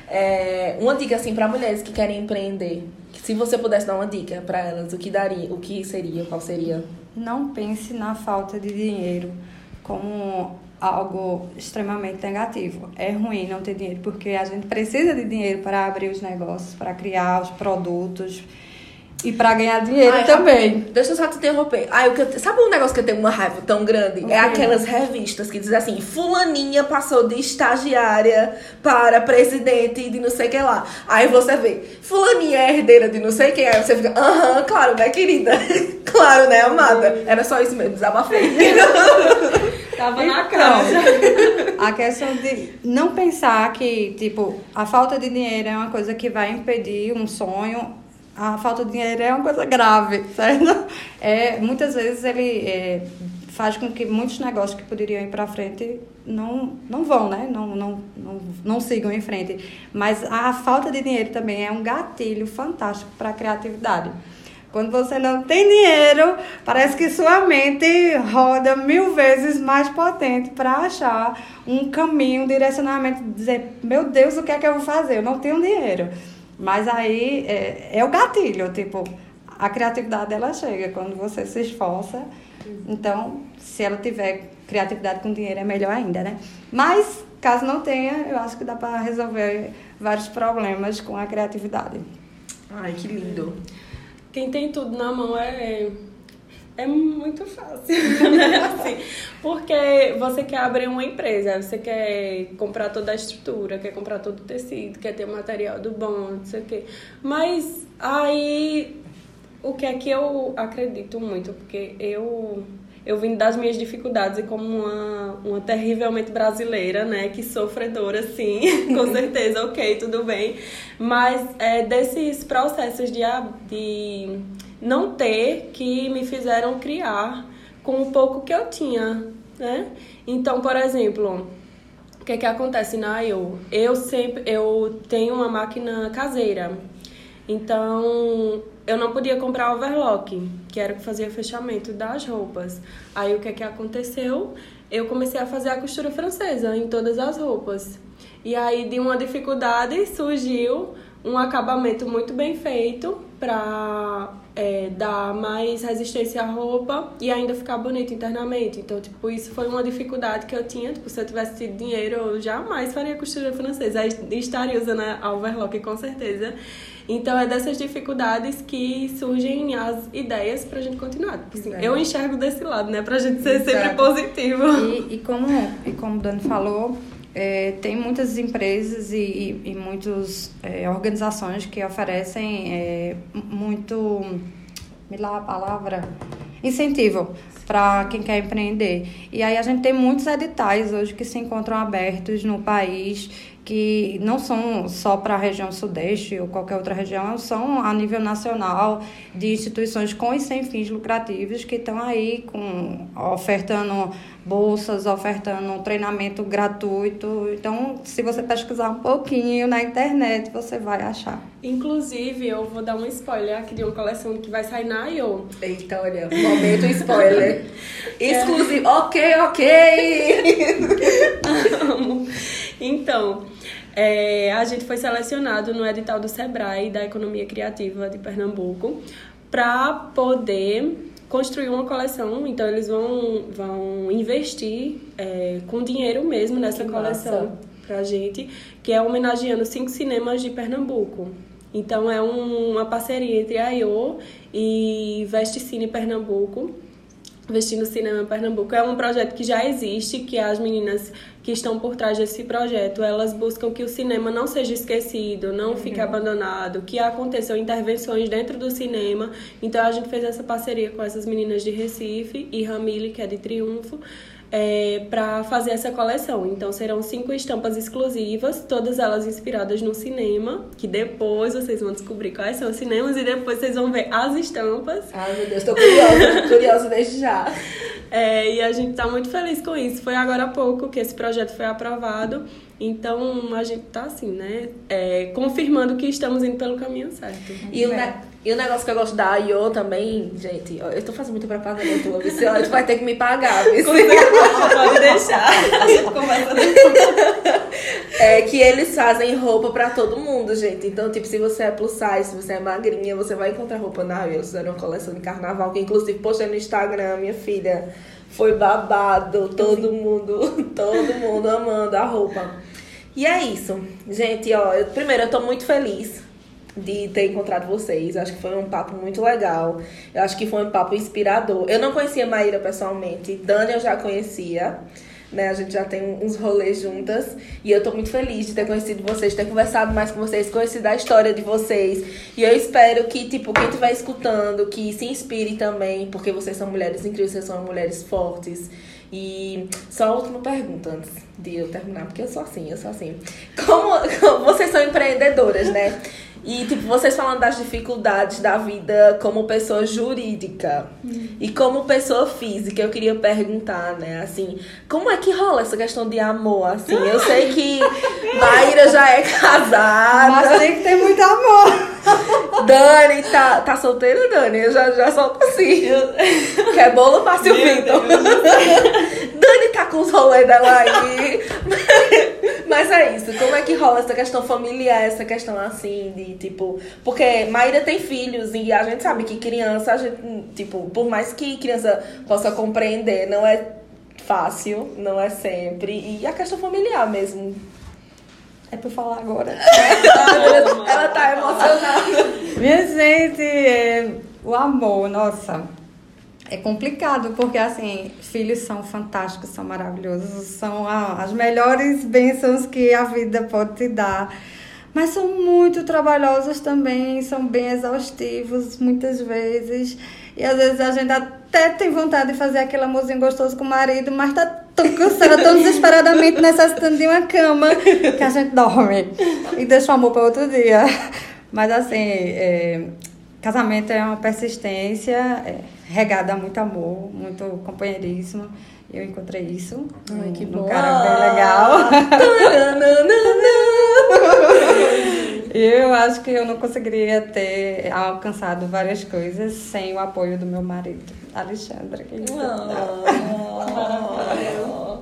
É, uma dica, assim, para mulheres que querem empreender. Se você pudesse dar uma dica para elas, o que daria? O que seria? Qual seria? não pense na falta de dinheiro como algo extremamente negativo. É ruim não ter dinheiro, porque a gente precisa de dinheiro para abrir os negócios, para criar os produtos e para ganhar dinheiro Ai, também. Deixa eu só te interromper. Ai, o que eu, sabe um negócio que eu tenho uma raiva tão grande? Okay. É aquelas revistas que dizem assim: Fulaninha passou de estagiária para presidente de não sei o que lá. Aí você vê, Fulaninha é herdeira de não sei quem. Aí você fica, aham, claro, né, querida? claro, né, amada? Era só isso mesmo, desabafei. Tava então, na cara. A questão de não pensar que, tipo, a falta de dinheiro é uma coisa que vai impedir um sonho a falta de dinheiro é uma coisa grave, certo? É, muitas vezes ele é, faz com que muitos negócios que poderiam ir para frente não, não vão, né? Não, não, não, não sigam em frente. Mas a falta de dinheiro também é um gatilho fantástico para a criatividade. Quando você não tem dinheiro, parece que sua mente roda mil vezes mais potente para achar um caminho, um direcionamento, dizer, meu Deus, o que é que eu vou fazer? Eu não tenho dinheiro. Mas aí é, é o gatilho, tipo, a criatividade ela chega quando você se esforça. Então, se ela tiver criatividade com dinheiro, é melhor ainda, né? Mas, caso não tenha, eu acho que dá para resolver vários problemas com a criatividade. Ai, que lindo. Quem tem tudo na mão é é muito fácil, né? Assim, porque você quer abrir uma empresa, você quer comprar toda a estrutura, quer comprar todo o tecido, quer ter o material do bom, não sei o quê. Mas aí, o que é que eu acredito muito, porque eu eu vim das minhas dificuldades e como uma, uma terrivelmente brasileira, né, que sofredora, sim, com certeza, ok, tudo bem, mas é, desses processos de, de não ter que me fizeram criar com o pouco que eu tinha, né? Então, por exemplo, o que é que acontece na IO? Eu sempre eu tenho uma máquina caseira. Então, eu não podia comprar overlock, que era o que fazia fechamento das roupas. Aí o que é que aconteceu? Eu comecei a fazer a costura francesa em todas as roupas. E aí de uma dificuldade surgiu um acabamento muito bem feito para é, dar mais resistência à roupa e ainda ficar bonito internamente. Então, tipo, isso foi uma dificuldade que eu tinha. Tipo, se eu tivesse tido dinheiro, eu jamais faria costura francesa. Aí estaria usando a overlock, com certeza. Então, é dessas dificuldades que surgem as ideias pra gente continuar. Tipo, assim, eu enxergo desse lado, né? Pra gente ser Exato. sempre positivo. E, e, como, e como o Dani falou, é, tem muitas empresas e, e, e muitas é, organizações que oferecem é, muito. Me lá a palavra. incentivo para quem quer empreender. E aí a gente tem muitos editais hoje que se encontram abertos no país que não são só para a região sudeste ou qualquer outra região, são a nível nacional de instituições com e sem fins lucrativos que estão aí com ofertando bolsas, ofertando treinamento gratuito. Então, se você pesquisar um pouquinho na internet, você vai achar. Inclusive, eu vou dar um spoiler aqui de uma coleção que vai sair na IO. Eita, olha, momento spoiler. Exclusivo. Ok, ok. então, é, a gente foi selecionado no edital do Sebrae da Economia Criativa de Pernambuco para poder construir uma coleção. Então, eles vão, vão investir é, com dinheiro mesmo nessa que coleção para a gente, que é homenageando cinco cinemas de Pernambuco. Então, é um, uma parceria entre a IO e Veste Cine Pernambuco Vestindo Cinema Pernambuco é um projeto que já existe, que as meninas que estão por trás desse projeto, elas buscam que o cinema não seja esquecido, não uhum. fique abandonado, que aconteçam intervenções dentro do cinema. Então a gente fez essa parceria com essas meninas de Recife e Ramile, que é de Triunfo, é, para fazer essa coleção. Então serão cinco estampas exclusivas, todas elas inspiradas no cinema, que depois vocês vão descobrir quais são os cinemas e depois vocês vão ver as estampas. Ai meu Deus, tô curiosa, curiosa desde já. É, e a gente está muito feliz com isso. Foi agora há pouco que esse projeto foi aprovado. Então a gente tá assim, né? É, confirmando que estamos indo pelo caminho certo. E o, ne e o negócio que eu gosto da IO também, gente, eu tô fazendo muita propaganda tua, você tu vai ter que me pagar, Pode deixar. A gente É que eles fazem roupa pra todo mundo, gente. Então, tipo, se você é plus size, se você é magrinha, você vai encontrar roupa na IO. Eles fizeram uma coleção de carnaval, que inclusive postei no Instagram, minha filha. Foi babado, todo mundo, todo mundo amando a roupa. E é isso. Gente, ó, eu, primeiro eu tô muito feliz de ter encontrado vocês. Acho que foi um papo muito legal. Eu acho que foi um papo inspirador. Eu não conhecia Maíra pessoalmente, Dani eu já conhecia. Né? A gente já tem uns rolês juntas. E eu tô muito feliz de ter conhecido vocês, ter conversado mais com vocês, conhecido a história de vocês. E eu espero que, tipo, quem estiver escutando, que se inspire também, porque vocês são mulheres incríveis, vocês são mulheres fortes. E só a última pergunta antes de eu terminar, porque eu sou assim, eu sou assim. Como, como vocês são empreendedoras, né? E, tipo, vocês falando das dificuldades da vida como pessoa jurídica hum. e como pessoa física, eu queria perguntar, né, assim, como é que rola essa questão de amor, assim? Eu sei que Maíra já é casada. Mas tem que ter muito amor. Dani, tá, tá solteira, Dani? Eu já, já solto assim. Quer bolo? Passe o Vitor. Dani tá com os rolês dela aí. Mas é isso. Como é que rola essa questão familiar, essa questão assim de tipo. Porque Maíra tem filhos e a gente sabe que criança, a gente, tipo, por mais que criança possa compreender, não é fácil, não é sempre. E a questão familiar mesmo. É pra falar agora. Ela tá emocionada. Minha gente, é, o amor, nossa é complicado, porque assim, filhos são fantásticos, são maravilhosos, são as melhores bênçãos que a vida pode te dar. Mas são muito trabalhosos também, são bem exaustivos muitas vezes. E às vezes a gente até tem vontade de fazer aquele amorzinho gostoso com o marido, mas tá tão cansada, tão desesperadamente necessitando de uma cama que a gente dorme e deixa o amor para outro dia. Mas assim, é, casamento é uma persistência. É, regada a muito amor, muito companheirismo. Eu encontrei isso Ai, que num cara bem legal. eu acho que eu não conseguiria ter alcançado várias coisas sem o apoio do meu marido, Alexandre. Que oh,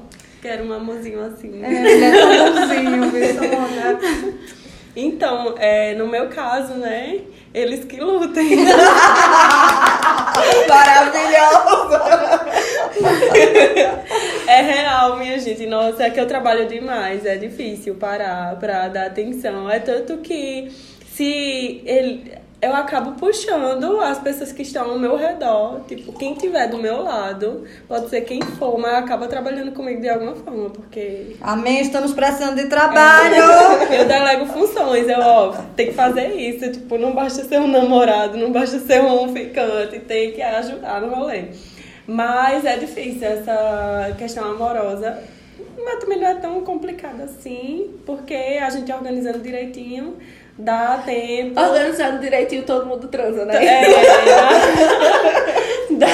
Quero um amorzinho assim. É, ele é tão bonzinho, viu? Então, é, no meu caso, né? Eles que lutem. Maravilhoso! é real, minha gente. Nossa, é que eu trabalho demais. É difícil parar pra dar atenção. É tanto que se ele eu acabo puxando as pessoas que estão ao meu redor, tipo, quem tiver do meu lado, pode ser quem for, mas acaba trabalhando comigo de alguma forma, porque. Amém, estamos precisando de trabalho! É, eu delego funções, eu, ó, tem que fazer isso, tipo, não basta ser um namorado, não basta ser um ficante, tem que ajudar no rolê. Mas é difícil essa questão amorosa. Mas também não é tão complicado assim, porque a gente organizando direitinho, dá tempo. Organizando direitinho, todo mundo transa, né? É, dá,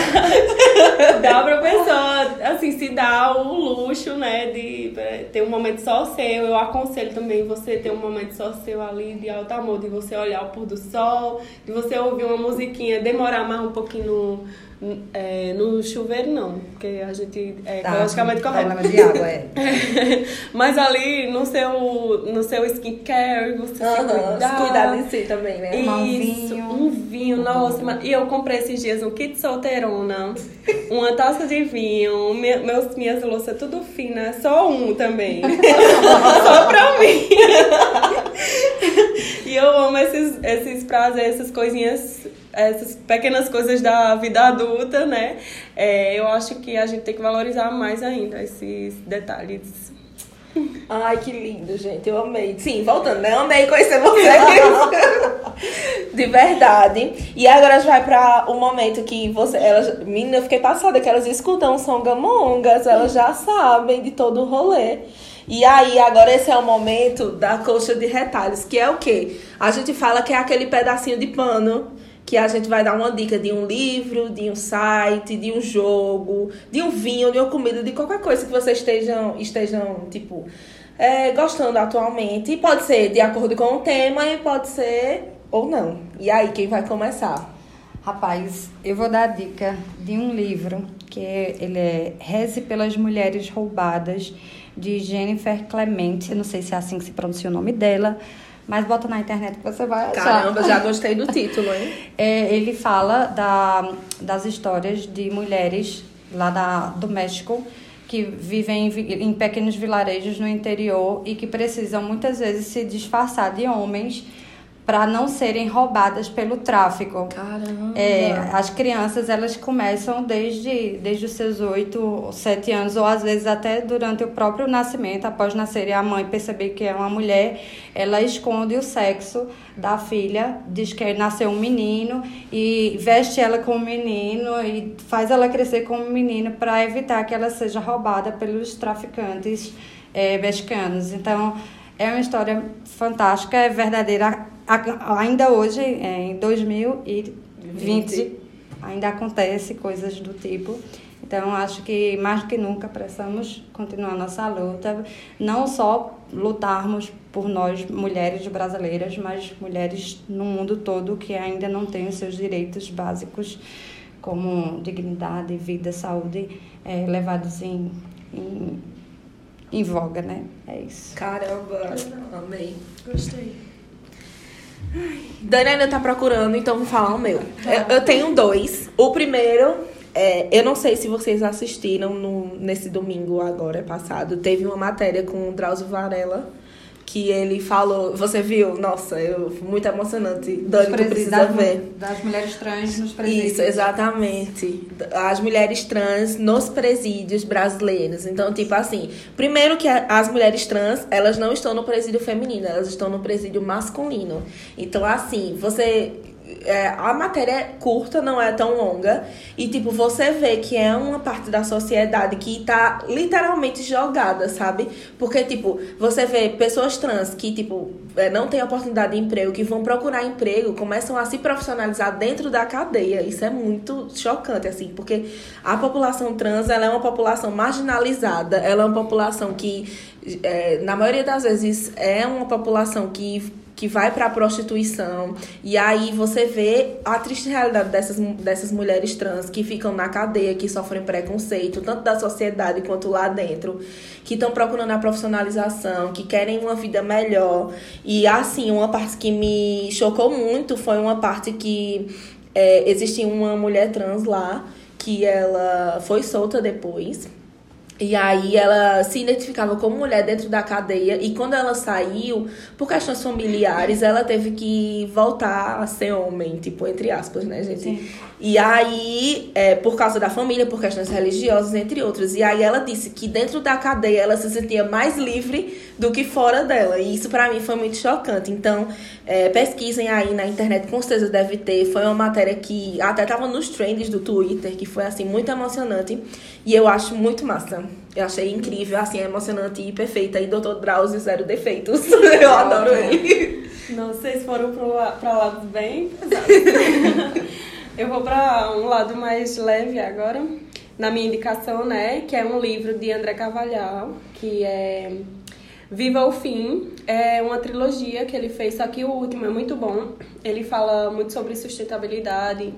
dá pra pessoa, assim, se dá o luxo, né, de ter um momento só seu. Eu aconselho também você ter um momento só seu ali de alto amor, de você olhar o pôr do sol, de você ouvir uma musiquinha, demorar mais um pouquinho no é, no chuveiro não, porque a gente é tá, ecologicamente correto. de água, é. Mas ali no seu, no seu skincare, você uhum, se cuidar. cuidar de si também, né? Isso, um vinho. Um vinho, nossa. E eu comprei esses dias um kit solteirona, uma taça de vinho, minha, meus, minhas louças tudo fina, só um também. só pra mim. e eu amo esses, esses prazeres, essas coisinhas essas pequenas coisas da vida adulta, né? É, eu acho que a gente tem que valorizar mais ainda esses detalhes. Ai, que lindo, gente. Eu amei. Sim, voltando, né? Eu amei conhecer vocês. de verdade. E agora a gente vai para o momento que você. Elas, menina, eu fiquei passada que elas escutam Songamongas, elas já sabem de todo o rolê. E aí, agora esse é o momento da coxa de retalhos, que é o quê? A gente fala que é aquele pedacinho de pano que a gente vai dar uma dica de um livro, de um site, de um jogo, de um vinho, de uma comida, de qualquer coisa que vocês estejam, estejam tipo, é, gostando atualmente. E pode ser de acordo com o tema e pode ser ou não. E aí, quem vai começar? Rapaz, eu vou dar a dica de um livro que ele é Reze pelas Mulheres Roubadas, de Jennifer Clemente. Eu não sei se é assim que se pronuncia o nome dela mas bota na internet que você vai achar. Caramba, já gostei do título, hein? É, ele fala da, das histórias de mulheres lá da, do México que vivem em, em pequenos vilarejos no interior e que precisam muitas vezes se disfarçar de homens para não serem roubadas pelo tráfico. Caramba! É, as crianças elas começam desde, desde os seus oito, sete anos, ou às vezes até durante o próprio nascimento, após nascer e a mãe perceber que é uma mulher, ela esconde o sexo da filha, diz que nasceu um menino e veste ela como menino e faz ela crescer como menino para evitar que ela seja roubada pelos traficantes é, mexicanos. Então, é uma história fantástica, é verdadeira. Ainda hoje, em 2020, 20. ainda acontece coisas do tipo. Então, acho que mais do que nunca precisamos continuar nossa luta, não só lutarmos por nós, mulheres brasileiras, mas mulheres no mundo todo que ainda não têm os seus direitos básicos, como dignidade, vida, saúde, é, levados em, em em voga, né? É isso. Caramba, amei. Gostei. Dani ainda tá procurando, então vou falar o meu. Eu, eu tenho dois. O primeiro, é, eu não sei se vocês assistiram no, nesse domingo agora passado, teve uma matéria com o Drauzio Varela que ele falou, você viu? Nossa, eu muito emocionante. Dani, tu precisa das, ver. Das mulheres trans nos presídios. Isso, exatamente. As mulheres trans nos presídios brasileiros. Então, tipo assim, primeiro que as mulheres trans, elas não estão no presídio feminino, elas estão no presídio masculino. Então, assim, você é, a matéria é curta, não é tão longa. E, tipo, você vê que é uma parte da sociedade que tá literalmente jogada, sabe? Porque, tipo, você vê pessoas trans que, tipo, é, não têm oportunidade de emprego, que vão procurar emprego, começam a se profissionalizar dentro da cadeia. Isso é muito chocante, assim, porque a população trans, ela é uma população marginalizada, ela é uma população que, é, na maioria das vezes, é uma população que que vai para a prostituição. E aí você vê a triste realidade dessas, dessas mulheres trans que ficam na cadeia, que sofrem preconceito, tanto da sociedade quanto lá dentro, que estão procurando a profissionalização, que querem uma vida melhor. E assim, uma parte que me chocou muito foi uma parte que é, existia uma mulher trans lá, que ela foi solta depois E aí ela se identificava como mulher dentro da cadeia e quando ela saiu, por questões familiares, ela teve que voltar a ser homem, tipo, entre aspas, né, gente? Sim. E aí, é, por causa da família, por questões religiosas, entre outras. E aí ela disse que dentro da cadeia ela se sentia mais livre do que fora dela. E isso para mim foi muito chocante. Então, é, pesquisem aí na internet, com certeza deve ter. Foi uma matéria que até tava nos trends do Twitter, que foi assim, muito emocionante. E eu acho muito massa. Eu achei incrível, assim, emocionante e perfeita. E Dr. Drauzio, zero defeitos. eu adoro ele. Não, vocês foram para lados bem pesados. Eu vou para um lado mais leve agora, na minha indicação, né? Que é um livro de André Carvalhal, que é Viva o Fim. É uma trilogia que ele fez, só que o último é muito bom. Ele fala muito sobre sustentabilidade,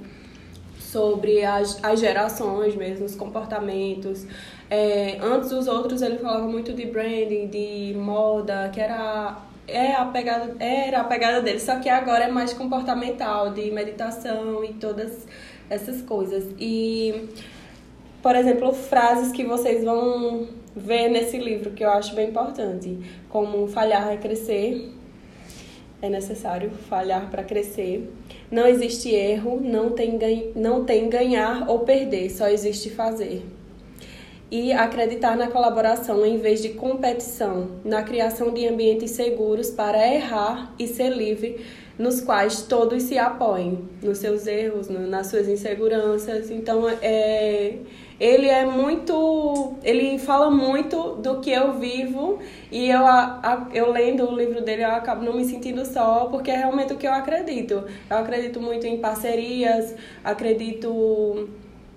sobre as, as gerações mesmo, os comportamentos. É, antes dos outros ele falava muito de branding, de moda, que era é a pegada, era a pegada dele, só que agora é mais comportamental, de meditação e todas essas coisas. E, por exemplo, frases que vocês vão ver nesse livro que eu acho bem importante, como falhar é crescer, é necessário falhar para crescer. Não existe erro, não tem, não tem ganhar ou perder, só existe fazer e acreditar na colaboração em vez de competição, na criação de ambientes seguros para errar e ser livre, nos quais todos se apoiem nos seus erros, nas suas inseguranças. Então, é, ele é muito, ele fala muito do que eu vivo e eu, eu lendo o livro dele eu acabo não me sentindo só, porque é realmente o que eu acredito. Eu acredito muito em parcerias, acredito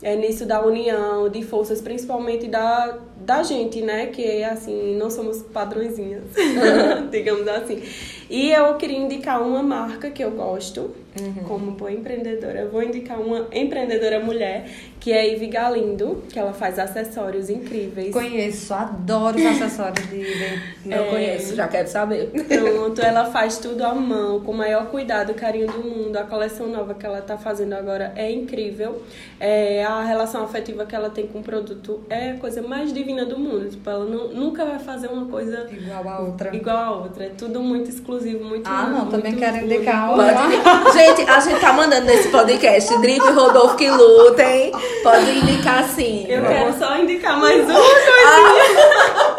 é nisso da união, de forças, principalmente da, da gente, né? Que assim, não somos padrõezinhas, digamos assim. E eu queria indicar uma marca que eu gosto, uhum. como boa empreendedora. Vou indicar uma empreendedora mulher, que é Ivy Galindo, que ela faz acessórios incríveis. Conheço, adoro os acessórios de Ivy. Não é... conheço, já quero saber. Pronto, ela faz tudo à mão, com o maior cuidado, carinho do mundo. A coleção nova que ela tá fazendo agora é incrível. É, a relação afetiva que ela tem com o produto é a coisa mais divina do mundo. Tipo, ela não, nunca vai fazer uma coisa igual a outra. Igual a outra. É tudo muito exclusivo, muito Ah, não, muito, também quero indicar uma. gente, a gente tá mandando nesse podcast Drico e Rodolfo que lutem. Pode indicar sim. Eu quero só indicar mais uma coisinha. Ah.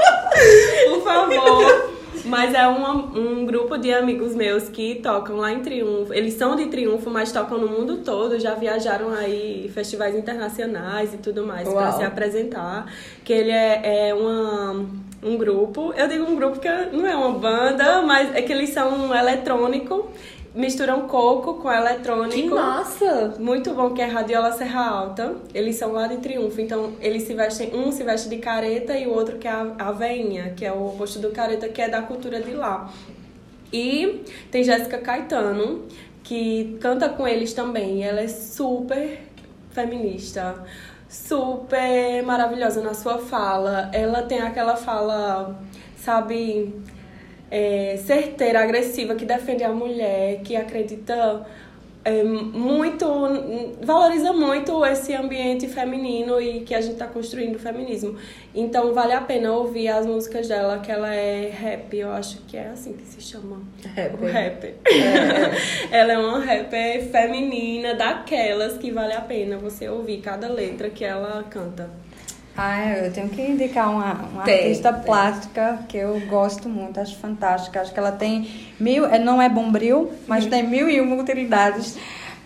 Por favor. Mas é uma, um grupo de amigos meus que tocam lá em Triunfo. Eles são de Triunfo, mas tocam no mundo todo. Já viajaram aí festivais internacionais e tudo mais para se apresentar. Que ele é, é uma, um grupo. Eu digo um grupo que não é uma banda, mas é que eles são um eletrônico misturam coco com eletrônico. Que massa! Muito bom, que é Radiola Serra Alta. Eles são lá de Triunfo. Então, eles se vestem, um se veste de careta e o outro que é a, a veinha, que é o rosto do careta, que é da cultura de lá. E tem Jéssica Caetano, que canta com eles também. ela é super feminista, super maravilhosa na sua fala. Ela tem aquela fala, sabe, é, certeira, agressiva, que defende a mulher, que acredita é, muito, valoriza muito esse ambiente feminino e que a gente está construindo o feminismo. Então vale a pena ouvir as músicas dela, que ela é rap, eu acho que é assim que se chama. Rap. Rap. É. ela é uma rapper feminina, daquelas que vale a pena você ouvir cada letra que ela canta. Ah, eu tenho que indicar uma, uma tem, artista tem. plástica que eu gosto muito, acho fantástica. Acho que ela tem mil, é, não é bombril, mas uhum. tem mil e uma utilidades.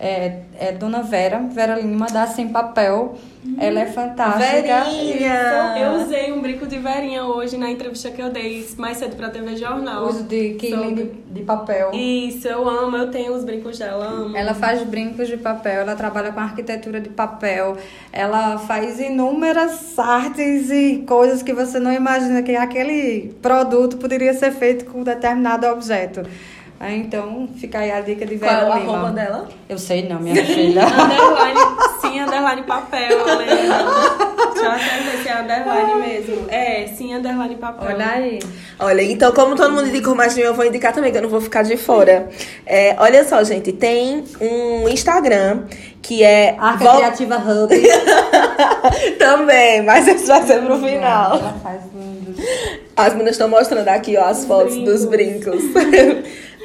É, é Dona Vera, Vera Lima, da Sem Papel. Ela é fantástica. Verinha! Eu usei um brinco de Verinha hoje na entrevista que eu dei mais cedo pra TV Jornal. Uso de quilling de, de, papel. Isso, eu amo, eu tenho os brincos dela, amo. Ela faz brincos de papel, ela trabalha com arquitetura de papel, ela faz inúmeras artes e coisas que você não imagina que aquele produto poderia ser feito com determinado objeto. Ah, então, fica aí a dica de Vera Qual é a roupa dela? Eu sei não, minha filha. underline, sim, underline papel, Deixa eu até ver se é underline mesmo. É, sim, underline papel. Olha aí. Olha, então, como todo mundo indicou mais de mim, eu vou indicar também, que eu não vou ficar de fora. É, olha só, gente, tem um Instagram que é. Arca Vol- Criativa Hub. também, mas isso vai ser pro final. Ela faz lindos. As meninas estão mostrando aqui, ó, as fotos dos brincos.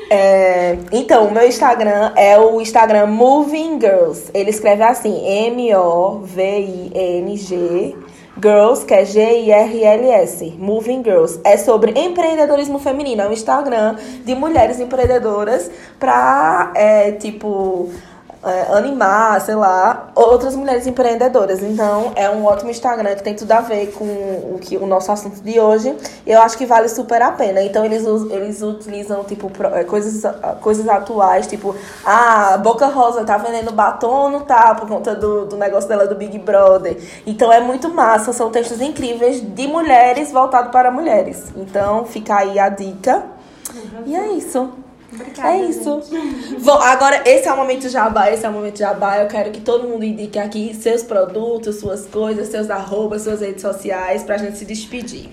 É, então, o meu Instagram é o Instagram Moving Girls. Ele escreve assim, M-O-V-I-N-G Girls, que é G-I-R-L-S. Moving Girls. É sobre empreendedorismo feminino. É um Instagram de mulheres empreendedoras pra, é, tipo... é, animar, sei lá, outras mulheres empreendedoras. Então, é um ótimo Instagram que tem tudo a ver com o, que, o nosso assunto de hoje. E eu acho que vale super a pena. Então, eles, eles utilizam, tipo, é, coisas, coisas atuais, tipo, ah, Boca Rosa tá vendendo batom, não tá, por conta do, do negócio dela do Big Brother. Então, é muito massa. São textos incríveis de mulheres voltados para mulheres. Então, fica aí a dica. E é isso. É isso. Bom, agora esse é o momento jabá, esse é o momento jabá. Eu quero que todo mundo indique aqui seus produtos, suas coisas, seus arrobas, suas redes sociais, pra gente se despedir.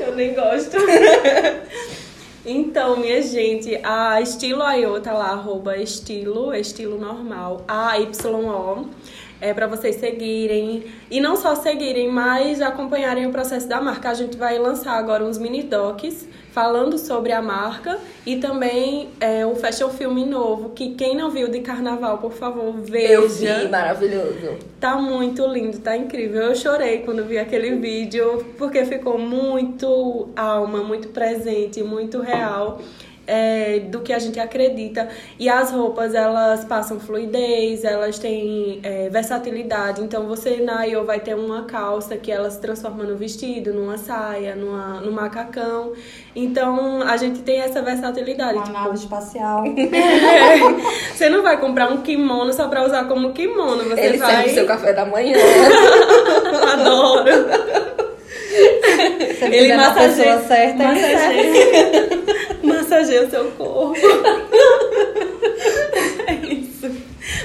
Eu nem gosto. Então, minha gente, a Estilo Ayo tá lá, arroba estilo, estilo normal, A-Y-O. É para vocês seguirem. E não só seguirem, mas acompanharem o processo da marca. A gente vai lançar agora uns mini docs falando sobre a marca e também é, um fashion filme novo que quem não viu de carnaval, por favor, veja. Eu vi, maravilhoso. Tá muito lindo, tá incrível. Eu chorei quando vi aquele vídeo, porque ficou muito alma, muito presente, muito real. É, do que a gente acredita. E as roupas, elas passam fluidez, elas têm é, versatilidade. Então, você na IO vai ter uma calça que ela se transforma no vestido, numa saia, numa, num macacão. Então, a gente tem essa versatilidade. Uma tipo, nave espacial. é, você não vai comprar um kimono só pra usar como kimono. Você Ele vai... serve seu café da manhã. Adoro. Ele pessoa certa, massageia, massageia o seu corpo. É isso.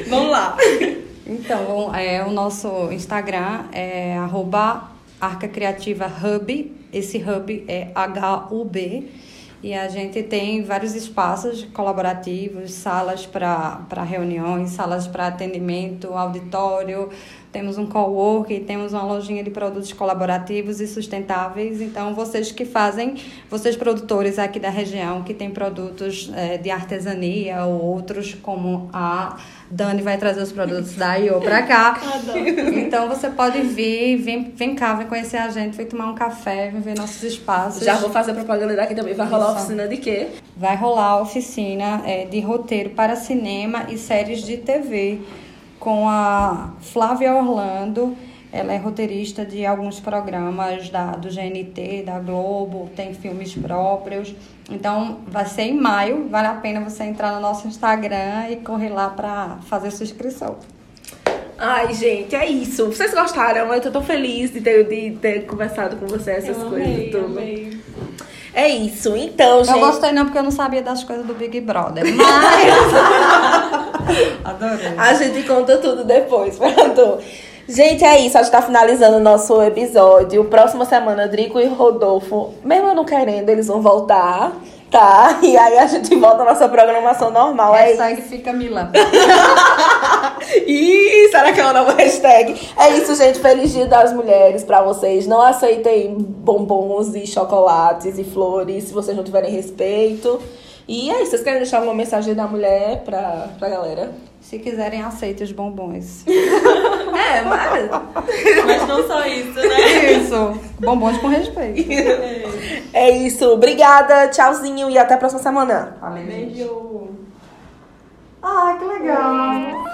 Vamos lá. Então, é, o nosso Instagram é arroba Arca Criativa Hub. Esse hub é H-U-B. E a gente tem vários espaços colaborativos, salas para reuniões, salas para atendimento, auditório. Temos um cowork, temos uma lojinha de produtos colaborativos e sustentáveis. Então, vocês que fazem, vocês produtores aqui da região que têm produtos eh, de artesania ou outros, como a Dani vai trazer os produtos da IO para cá. Então, você pode vir, vem, vem cá, vem conhecer a gente, vem tomar um café, vem ver nossos espaços. Já vou fazer propaganda daqui também. Vai rolar Isso. oficina de quê? Vai rolar oficina eh, de roteiro para cinema e séries de TV com a Flávia Orlando. Ela é roteirista de alguns programas da, do GNT, da Globo, tem filmes próprios. Então, vai ser em maio. Vale a pena você entrar no nosso Instagram e correr lá para fazer sua inscrição. Ai, gente, é isso. Vocês gostaram? Eu tô tão feliz de ter, de ter conversado com você essas Eu coisas amei, tudo. amei. É isso. Então, gente. Eu gostei não porque eu não sabia das coisas do Big Brother, mas... Adorei. A gente conta tudo depois, pronto. Gente, é isso. A gente tá finalizando o nosso episódio. Próxima semana, Drico e Rodolfo, mesmo eu não querendo, eles vão voltar, tá? E aí a gente volta à nossa programação normal. É Hashtag fica Mila. Ih, será que é uma nova hashtag? É isso, gente. Feliz Dia das Mulheres pra vocês. Não aceitem bombons e chocolates e flores se vocês não tiverem respeito. E é isso. Vocês querem deixar alguma mensagem da mulher pra, pra galera? Se quiserem, aceite os bombons. É, mas... Mas não só isso, né? Isso. Bombons com respeito. É isso. Obrigada, tchauzinho e até a próxima semana. Beijo. Ah, que legal.